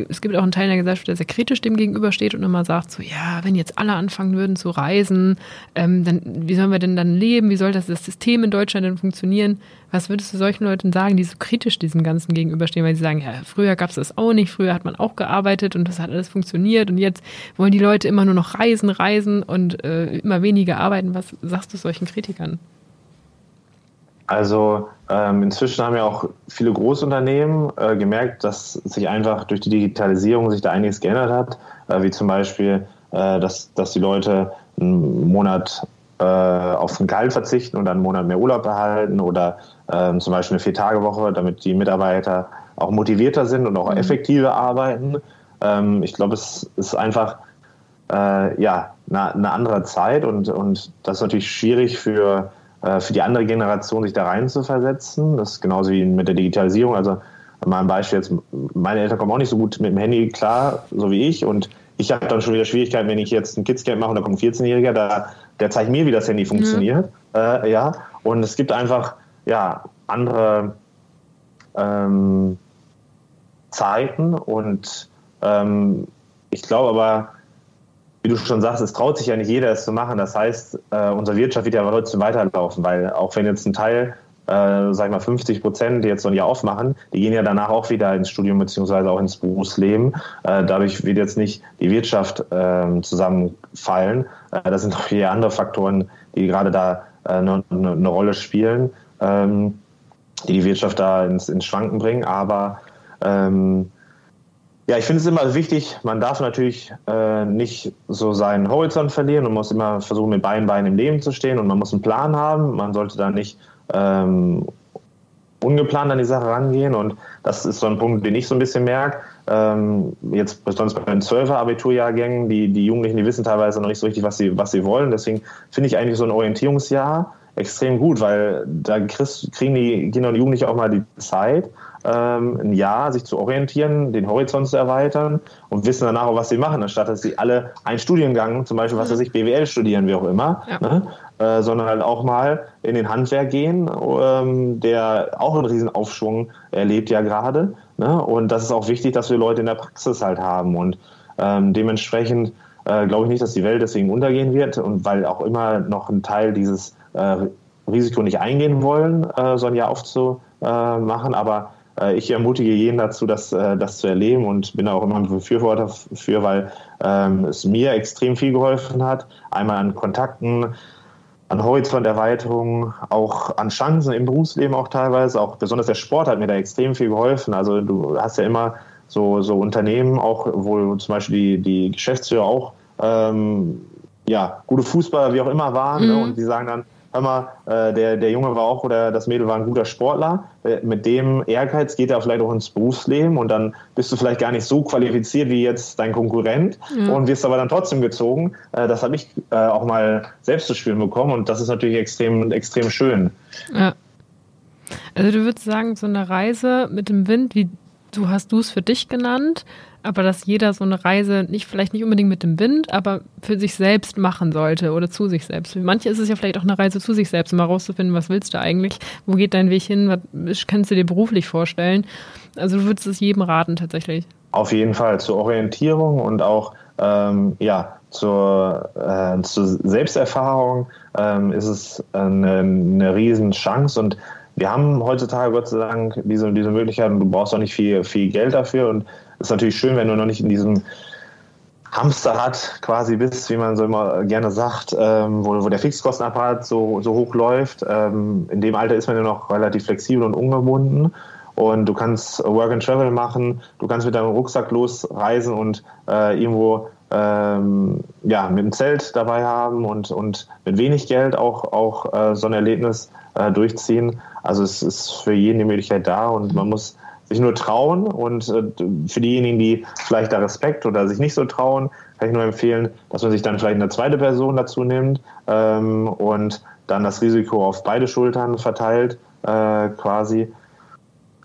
es gibt auch einen Teil der Gesellschaft, der sehr kritisch dem gegenübersteht und immer sagt so, ja, wenn jetzt alle anfangen würden zu reisen, ähm, dann wie sollen wir denn dann leben? Wie soll das, das System in Deutschland denn funktionieren? Was würdest du solchen Leuten sagen, die so kritisch diesem Ganzen gegenüberstehen, weil sie sagen, ja, früher gab es das auch nicht, früher hat man auch gearbeitet und das hat alles funktioniert und jetzt wollen die Leute immer nur noch reisen, reisen und äh, immer weniger arbeiten. Was sagst du solchen Kritikern? Also ähm, inzwischen haben ja auch viele Großunternehmen äh, gemerkt, dass sich einfach durch die Digitalisierung sich da einiges geändert hat, äh, wie zum Beispiel, äh, dass, dass die Leute einen Monat äh, auf ein Gehalt verzichten und dann einen Monat mehr Urlaub erhalten oder ähm, zum Beispiel eine Vier-Tage-Woche, damit die Mitarbeiter auch motivierter sind und auch mhm. effektiver arbeiten. Ähm, ich glaube, es ist einfach äh, ja, eine, eine andere Zeit und, und das ist natürlich schwierig für für die andere Generation sich da rein zu versetzen. Das ist genauso wie mit der Digitalisierung. Also mal ein Beispiel jetzt, meine Eltern kommen auch nicht so gut mit dem Handy klar, so wie ich. Und ich habe dann schon wieder Schwierigkeiten, wenn ich jetzt ein Kidscamp mache und da kommt ein 14-Jähriger, der, der zeigt mir, wie das Handy funktioniert. Mhm. Äh, ja. Und es gibt einfach ja, andere ähm, Zeiten und ähm, ich glaube aber, wie du schon sagst, es traut sich ja nicht jeder, es zu machen. Das heißt, äh, unsere Wirtschaft wird ja trotzdem weiterlaufen, weil auch wenn jetzt ein Teil, äh, sag ich mal, 50 Prozent, jetzt so ein Jahr aufmachen, die gehen ja danach auch wieder ins Studium beziehungsweise auch ins Berufsleben. Äh, dadurch wird jetzt nicht die Wirtschaft äh, zusammenfallen. Äh, das sind auch viele andere Faktoren, die gerade da eine, äh, eine, Rolle spielen, ähm, die die Wirtschaft da ins, ins Schwanken bringen. Aber ähm, ja, ich finde es immer wichtig, man darf natürlich äh, nicht so seinen Horizont verlieren und muss immer versuchen, mit beiden Beinen im Leben zu stehen und man muss einen Plan haben. Man sollte da nicht ähm, ungeplant an die Sache rangehen und das ist so ein Punkt, den ich so ein bisschen merke. Ähm, jetzt besonders bei den 12er Abiturjahrgängen, die, die Jugendlichen, die wissen teilweise noch nicht so richtig, was sie, was sie wollen. Deswegen finde ich eigentlich so ein Orientierungsjahr extrem gut, weil da kriegen die Kinder und Jugendliche auch mal die Zeit, ähm, ein Jahr sich zu orientieren, den Horizont zu erweitern und wissen danach auch, was sie machen, anstatt dass sie alle einen Studiengang, zum Beispiel, was weiß ich, BWL studieren, wie auch immer, ja. ne? äh, sondern halt auch mal in den Handwerk gehen, ähm, der auch einen riesen Aufschwung erlebt ja gerade. Ne? Und das ist auch wichtig, dass wir Leute in der Praxis halt haben und ähm, dementsprechend äh, glaube ich nicht, dass die Welt deswegen untergehen wird und weil auch immer noch ein Teil dieses äh, Risiko nicht eingehen wollen, äh, so ein Jahr aufzumachen, aber äh, ich ermutige jeden dazu, das, äh, das zu erleben und bin auch immer ein Befürworter dafür, weil ähm, es mir extrem viel geholfen hat. Einmal an Kontakten, an Horizonterweiterung, auch an Chancen im Berufsleben auch teilweise. Auch besonders der Sport hat mir da extrem viel geholfen. Also du hast ja immer so, so Unternehmen, auch wo zum Beispiel die, die Geschäftsführer auch ähm, ja, gute Fußballer wie auch immer waren ne? mhm. ne? und die sagen dann, hör mal, äh, der, der Junge war auch oder das Mädel war ein guter Sportler. Äh, mit dem Ehrgeiz geht er vielleicht auch ins Berufsleben und dann bist du vielleicht gar nicht so qualifiziert wie jetzt dein Konkurrent mhm. und wirst aber dann trotzdem gezogen. Äh, das habe ich äh, auch mal selbst zu spüren bekommen und das ist natürlich extrem, extrem schön. Ja. Also du würdest sagen, so eine Reise mit dem Wind, wie du hast du es für dich genannt, aber dass jeder so eine Reise nicht, vielleicht nicht unbedingt mit dem Wind, aber für sich selbst machen sollte oder zu sich selbst. Für manche ist es ja vielleicht auch eine Reise zu sich selbst, um mal rauszufinden, was willst du eigentlich, wo geht dein Weg hin, was kannst du dir beruflich vorstellen. Also du würdest es jedem raten tatsächlich. Auf jeden Fall zur Orientierung und auch ähm, ja, zur, äh, zur Selbsterfahrung ähm, ist es eine, eine Riesenchance und wir haben heutzutage Gott sei Dank diese, diese Möglichkeit und du brauchst auch nicht viel, viel Geld dafür und ist natürlich schön, wenn du noch nicht in diesem Hamsterrad quasi bist, wie man so immer gerne sagt, ähm, wo, wo der Fixkostenapparat so, so hoch läuft. Ähm, in dem Alter ist man ja noch relativ flexibel und ungebunden. Und du kannst Work and Travel machen, du kannst mit deinem Rucksack losreisen und äh, irgendwo ähm, ja, mit dem Zelt dabei haben und, und mit wenig Geld auch, auch äh, so ein Erlebnis äh, durchziehen. Also es ist für jeden die Möglichkeit da und man muss sich nur trauen und äh, für diejenigen, die vielleicht da Respekt oder sich nicht so trauen, kann ich nur empfehlen, dass man sich dann vielleicht eine zweite Person dazu nimmt ähm, und dann das Risiko auf beide Schultern verteilt äh, quasi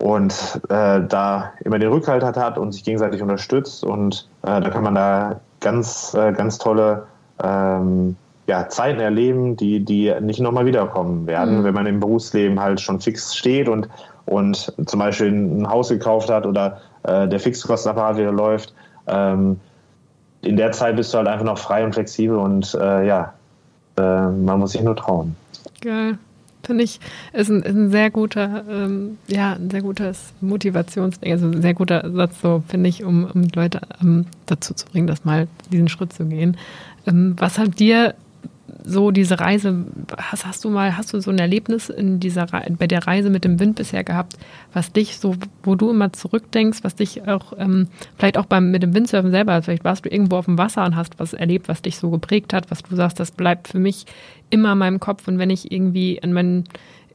und äh, da immer den Rückhalt hat, hat und sich gegenseitig unterstützt und äh, da kann man da ganz, äh, ganz tolle ähm, ja, Zeiten erleben, die, die nicht nochmal wiederkommen werden, mhm. wenn man im Berufsleben halt schon fix steht und, und zum Beispiel ein Haus gekauft hat oder äh, der Fixkostenapparat wieder läuft. Ähm, in der Zeit bist du halt einfach noch frei und flexibel und äh, ja, äh, man muss sich nur trauen. Geil. Finde ich, ist ein, ist ein sehr guter, ähm, ja, ein sehr gutes Motivationsding, also ein sehr guter Satz, so finde ich, um, um Leute ähm, dazu zu bringen, das mal diesen Schritt zu gehen. Ähm, was hat dir so diese Reise, hast, hast du mal, hast du so ein Erlebnis in dieser bei der Reise mit dem Wind bisher gehabt, was dich so, wo du immer zurückdenkst, was dich auch, ähm, vielleicht auch beim mit dem Windsurfen selber, vielleicht warst du irgendwo auf dem Wasser und hast was erlebt, was dich so geprägt hat, was du sagst, das bleibt für mich immer in meinem Kopf und wenn ich irgendwie an meinen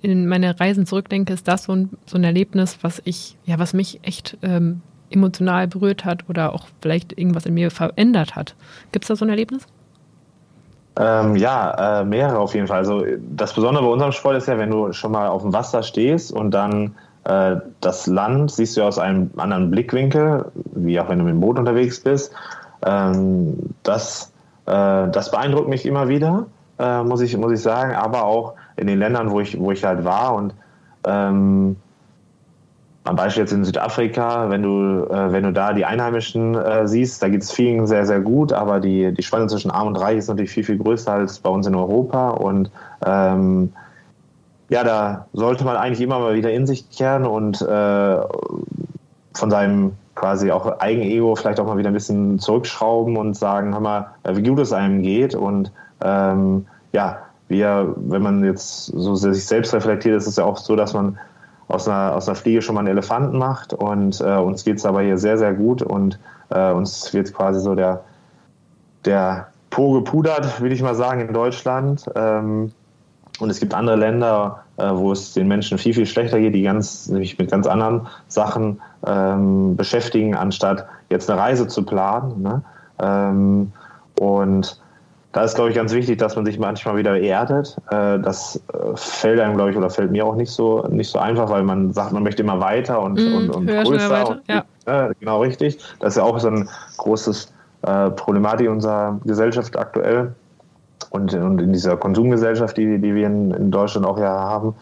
in meine Reisen zurückdenke, ist das so ein, so ein Erlebnis, was ich, ja, was mich echt ähm, emotional berührt hat oder auch vielleicht irgendwas in mir verändert hat. Gibt es da so ein Erlebnis? Ähm, ja, äh, mehrere auf jeden Fall. Also das Besondere bei unserem Sport ist ja, wenn du schon mal auf dem Wasser stehst und dann äh, das Land siehst du aus einem anderen Blickwinkel, wie auch wenn du mit dem Boot unterwegs bist. Ähm, das, äh, das beeindruckt mich immer wieder, äh, muss, ich, muss ich sagen, aber auch in den Ländern, wo ich, wo ich halt war und ähm, am Beispiel jetzt in Südafrika, wenn du, äh, wenn du da die Einheimischen äh, siehst, da geht es vielen sehr, sehr gut, aber die, die Spanne zwischen Arm und Reich ist natürlich viel, viel größer als bei uns in Europa. Und ähm, ja, da sollte man eigentlich immer mal wieder in sich kehren und äh, von seinem quasi auch Eigenego vielleicht auch mal wieder ein bisschen zurückschrauben und sagen, hör mal, äh, wie gut es einem geht. Und ähm, ja, wir, wenn man jetzt so sich selbst reflektiert, ist es ja auch so, dass man aus einer, aus einer Fliege schon mal einen Elefanten macht. Und äh, uns geht es aber hier sehr, sehr gut und äh, uns wird quasi so der, der Po gepudert, würde ich mal sagen, in Deutschland. Ähm, und es gibt andere Länder, äh, wo es den Menschen viel, viel schlechter geht, die ganz, nämlich mit ganz anderen Sachen ähm, beschäftigen, anstatt jetzt eine Reise zu planen. Ne? Ähm, und da ist, glaube ich, ganz wichtig, dass man sich manchmal wieder erdet. Äh, das äh, fällt einem, glaube ich, oder fällt mir auch nicht so, nicht so einfach, weil man sagt, man möchte immer weiter und, mm, und, und größer. Weiter. Und, ja. äh, genau, richtig. Das ist ja auch so ein großes äh, Problematik unserer Gesellschaft aktuell und, und in dieser Konsumgesellschaft, die, die wir in, in Deutschland auch ja haben.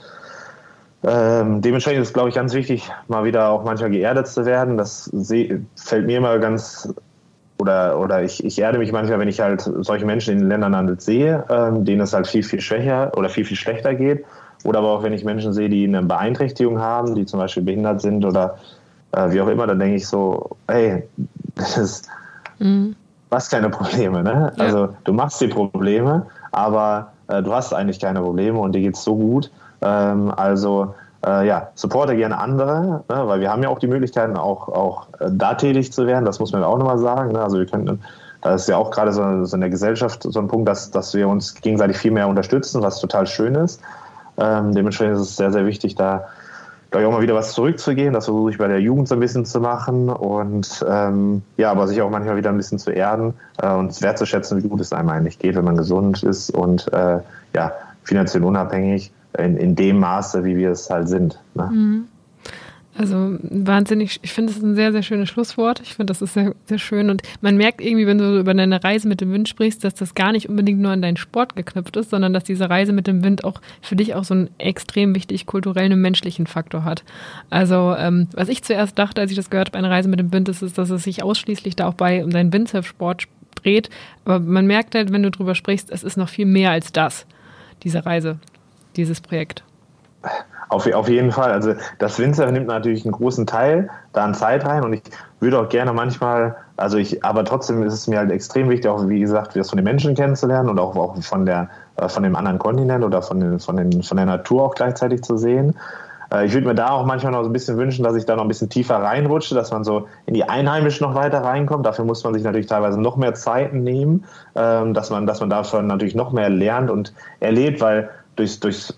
Ähm, dementsprechend ist es, glaube ich, ganz wichtig, mal wieder auch manchmal geerdet zu werden. Das fällt mir immer ganz oder, oder ich, ich erde mich manchmal, wenn ich halt solche Menschen in den Ländern handelt sehe, ähm, denen es halt viel, viel schwächer oder viel, viel schlechter geht. Oder aber auch wenn ich Menschen sehe, die eine Beeinträchtigung haben, die zum Beispiel behindert sind oder äh, wie auch immer, dann denke ich so, hey, das ist, mhm. was keine Probleme, ne? Ja. Also du machst die Probleme, aber äh, du hast eigentlich keine Probleme und dir geht es so gut. Ähm, also äh, ja, supporte gerne andere, ne, weil wir haben ja auch die Möglichkeiten, auch, auch äh, da tätig zu werden. Das muss man auch nochmal sagen. Ne? Also wir könnten, da ist ja auch gerade so, so in der Gesellschaft so ein Punkt, dass, dass wir uns gegenseitig viel mehr unterstützen, was total schön ist. Ähm, dementsprechend ist es sehr, sehr wichtig, da glaube ich auch mal wieder was zurückzugehen. Das versuche ich bei der Jugend so ein bisschen zu machen und ähm, ja, aber sich auch manchmal wieder ein bisschen zu erden äh, und wertzuschätzen, wie gut es einem eigentlich geht, wenn man gesund ist und äh, ja, finanziell unabhängig in, in dem Maße, wie wir es halt sind. Ne? Mhm. Also wahnsinnig, ich finde, ist ein sehr, sehr schönes Schlusswort. Ich finde, das ist sehr, sehr schön. Und man merkt irgendwie, wenn du über deine Reise mit dem Wind sprichst, dass das gar nicht unbedingt nur an deinen Sport geknüpft ist, sondern dass diese Reise mit dem Wind auch für dich auch so einen extrem wichtig kulturellen und menschlichen Faktor hat. Also ähm, was ich zuerst dachte, als ich das gehört habe, eine Reise mit dem Wind, ist, ist, dass es sich ausschließlich da auch bei um deinen Windsurfsport dreht. Aber man merkt halt, wenn du drüber sprichst, es ist noch viel mehr als das, diese Reise dieses Projekt. Auf, auf jeden Fall. Also das Windsurfen nimmt natürlich einen großen Teil da an Zeit rein und ich würde auch gerne manchmal, also ich, aber trotzdem ist es mir halt extrem wichtig, auch wie gesagt, das von den Menschen kennenzulernen und auch, auch von der, äh, von dem anderen Kontinent oder von, den, von, den, von der Natur auch gleichzeitig zu sehen. Äh, ich würde mir da auch manchmal noch so ein bisschen wünschen, dass ich da noch ein bisschen tiefer reinrutsche, dass man so in die Einheimischen noch weiter reinkommt. Dafür muss man sich natürlich teilweise noch mehr Zeiten nehmen, ähm, dass man, dass man davon natürlich noch mehr lernt und erlebt, weil durchs, durchs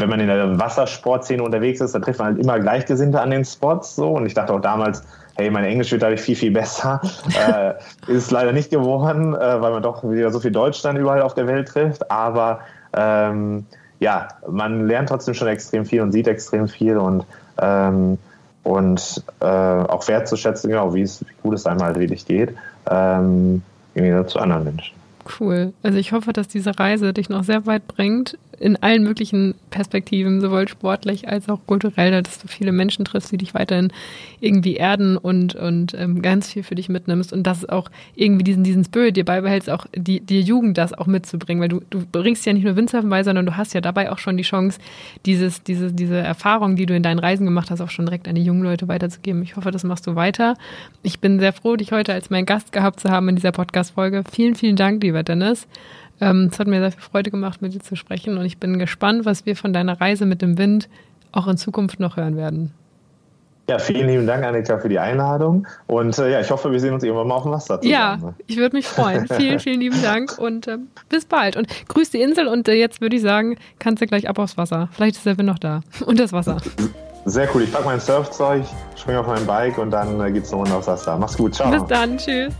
wenn man in der Wassersportszene unterwegs ist, dann trifft man halt immer Gleichgesinnte an den Spots so. Und ich dachte auch damals, hey, mein Englisch wird dadurch viel, viel besser. äh, ist leider nicht geworden, äh, weil man doch wieder so viel Deutsch dann überall auf der Welt trifft. Aber ähm, ja, man lernt trotzdem schon extrem viel und sieht extrem viel und, ähm, und äh, auch wertzuschätzen, genau, wie, es, wie gut es einem halt wirklich geht, ähm, zu anderen Menschen. Cool. Also ich hoffe, dass diese Reise dich noch sehr weit bringt in allen möglichen Perspektiven, sowohl sportlich als auch kulturell, dass du viele Menschen triffst, die dich weiterhin irgendwie erden und, und ähm, ganz viel für dich mitnimmst und dass auch irgendwie diesen, diesen Spirit dir beibehältst, auch die, die Jugend das auch mitzubringen, weil du, du bringst ja nicht nur Windsurfen bei, sondern du hast ja dabei auch schon die Chance, dieses, diese, diese Erfahrung, die du in deinen Reisen gemacht hast, auch schon direkt an die jungen Leute weiterzugeben. Ich hoffe, das machst du weiter. Ich bin sehr froh, dich heute als mein Gast gehabt zu haben in dieser Podcast-Folge. Vielen, vielen Dank, lieber Dennis. Ähm, es hat mir sehr viel Freude gemacht, mit dir zu sprechen und ich bin gespannt, was wir von deiner Reise mit dem Wind auch in Zukunft noch hören werden. Ja, vielen lieben Dank, Annika, für die Einladung. Und äh, ja, ich hoffe, wir sehen uns irgendwann mal auf dem Wasser zusammen. Ja, ich würde mich freuen. vielen, vielen lieben Dank und äh, bis bald. Und grüß die Insel und äh, jetzt würde ich sagen, kannst du gleich ab aufs Wasser. Vielleicht ist der Wind noch da. Und das Wasser. Sehr cool. Ich packe mein Surfzeug, springe auf mein Bike und dann äh, geht's eine Runde aufs Wasser. Mach's gut. Ciao. Bis dann. Tschüss.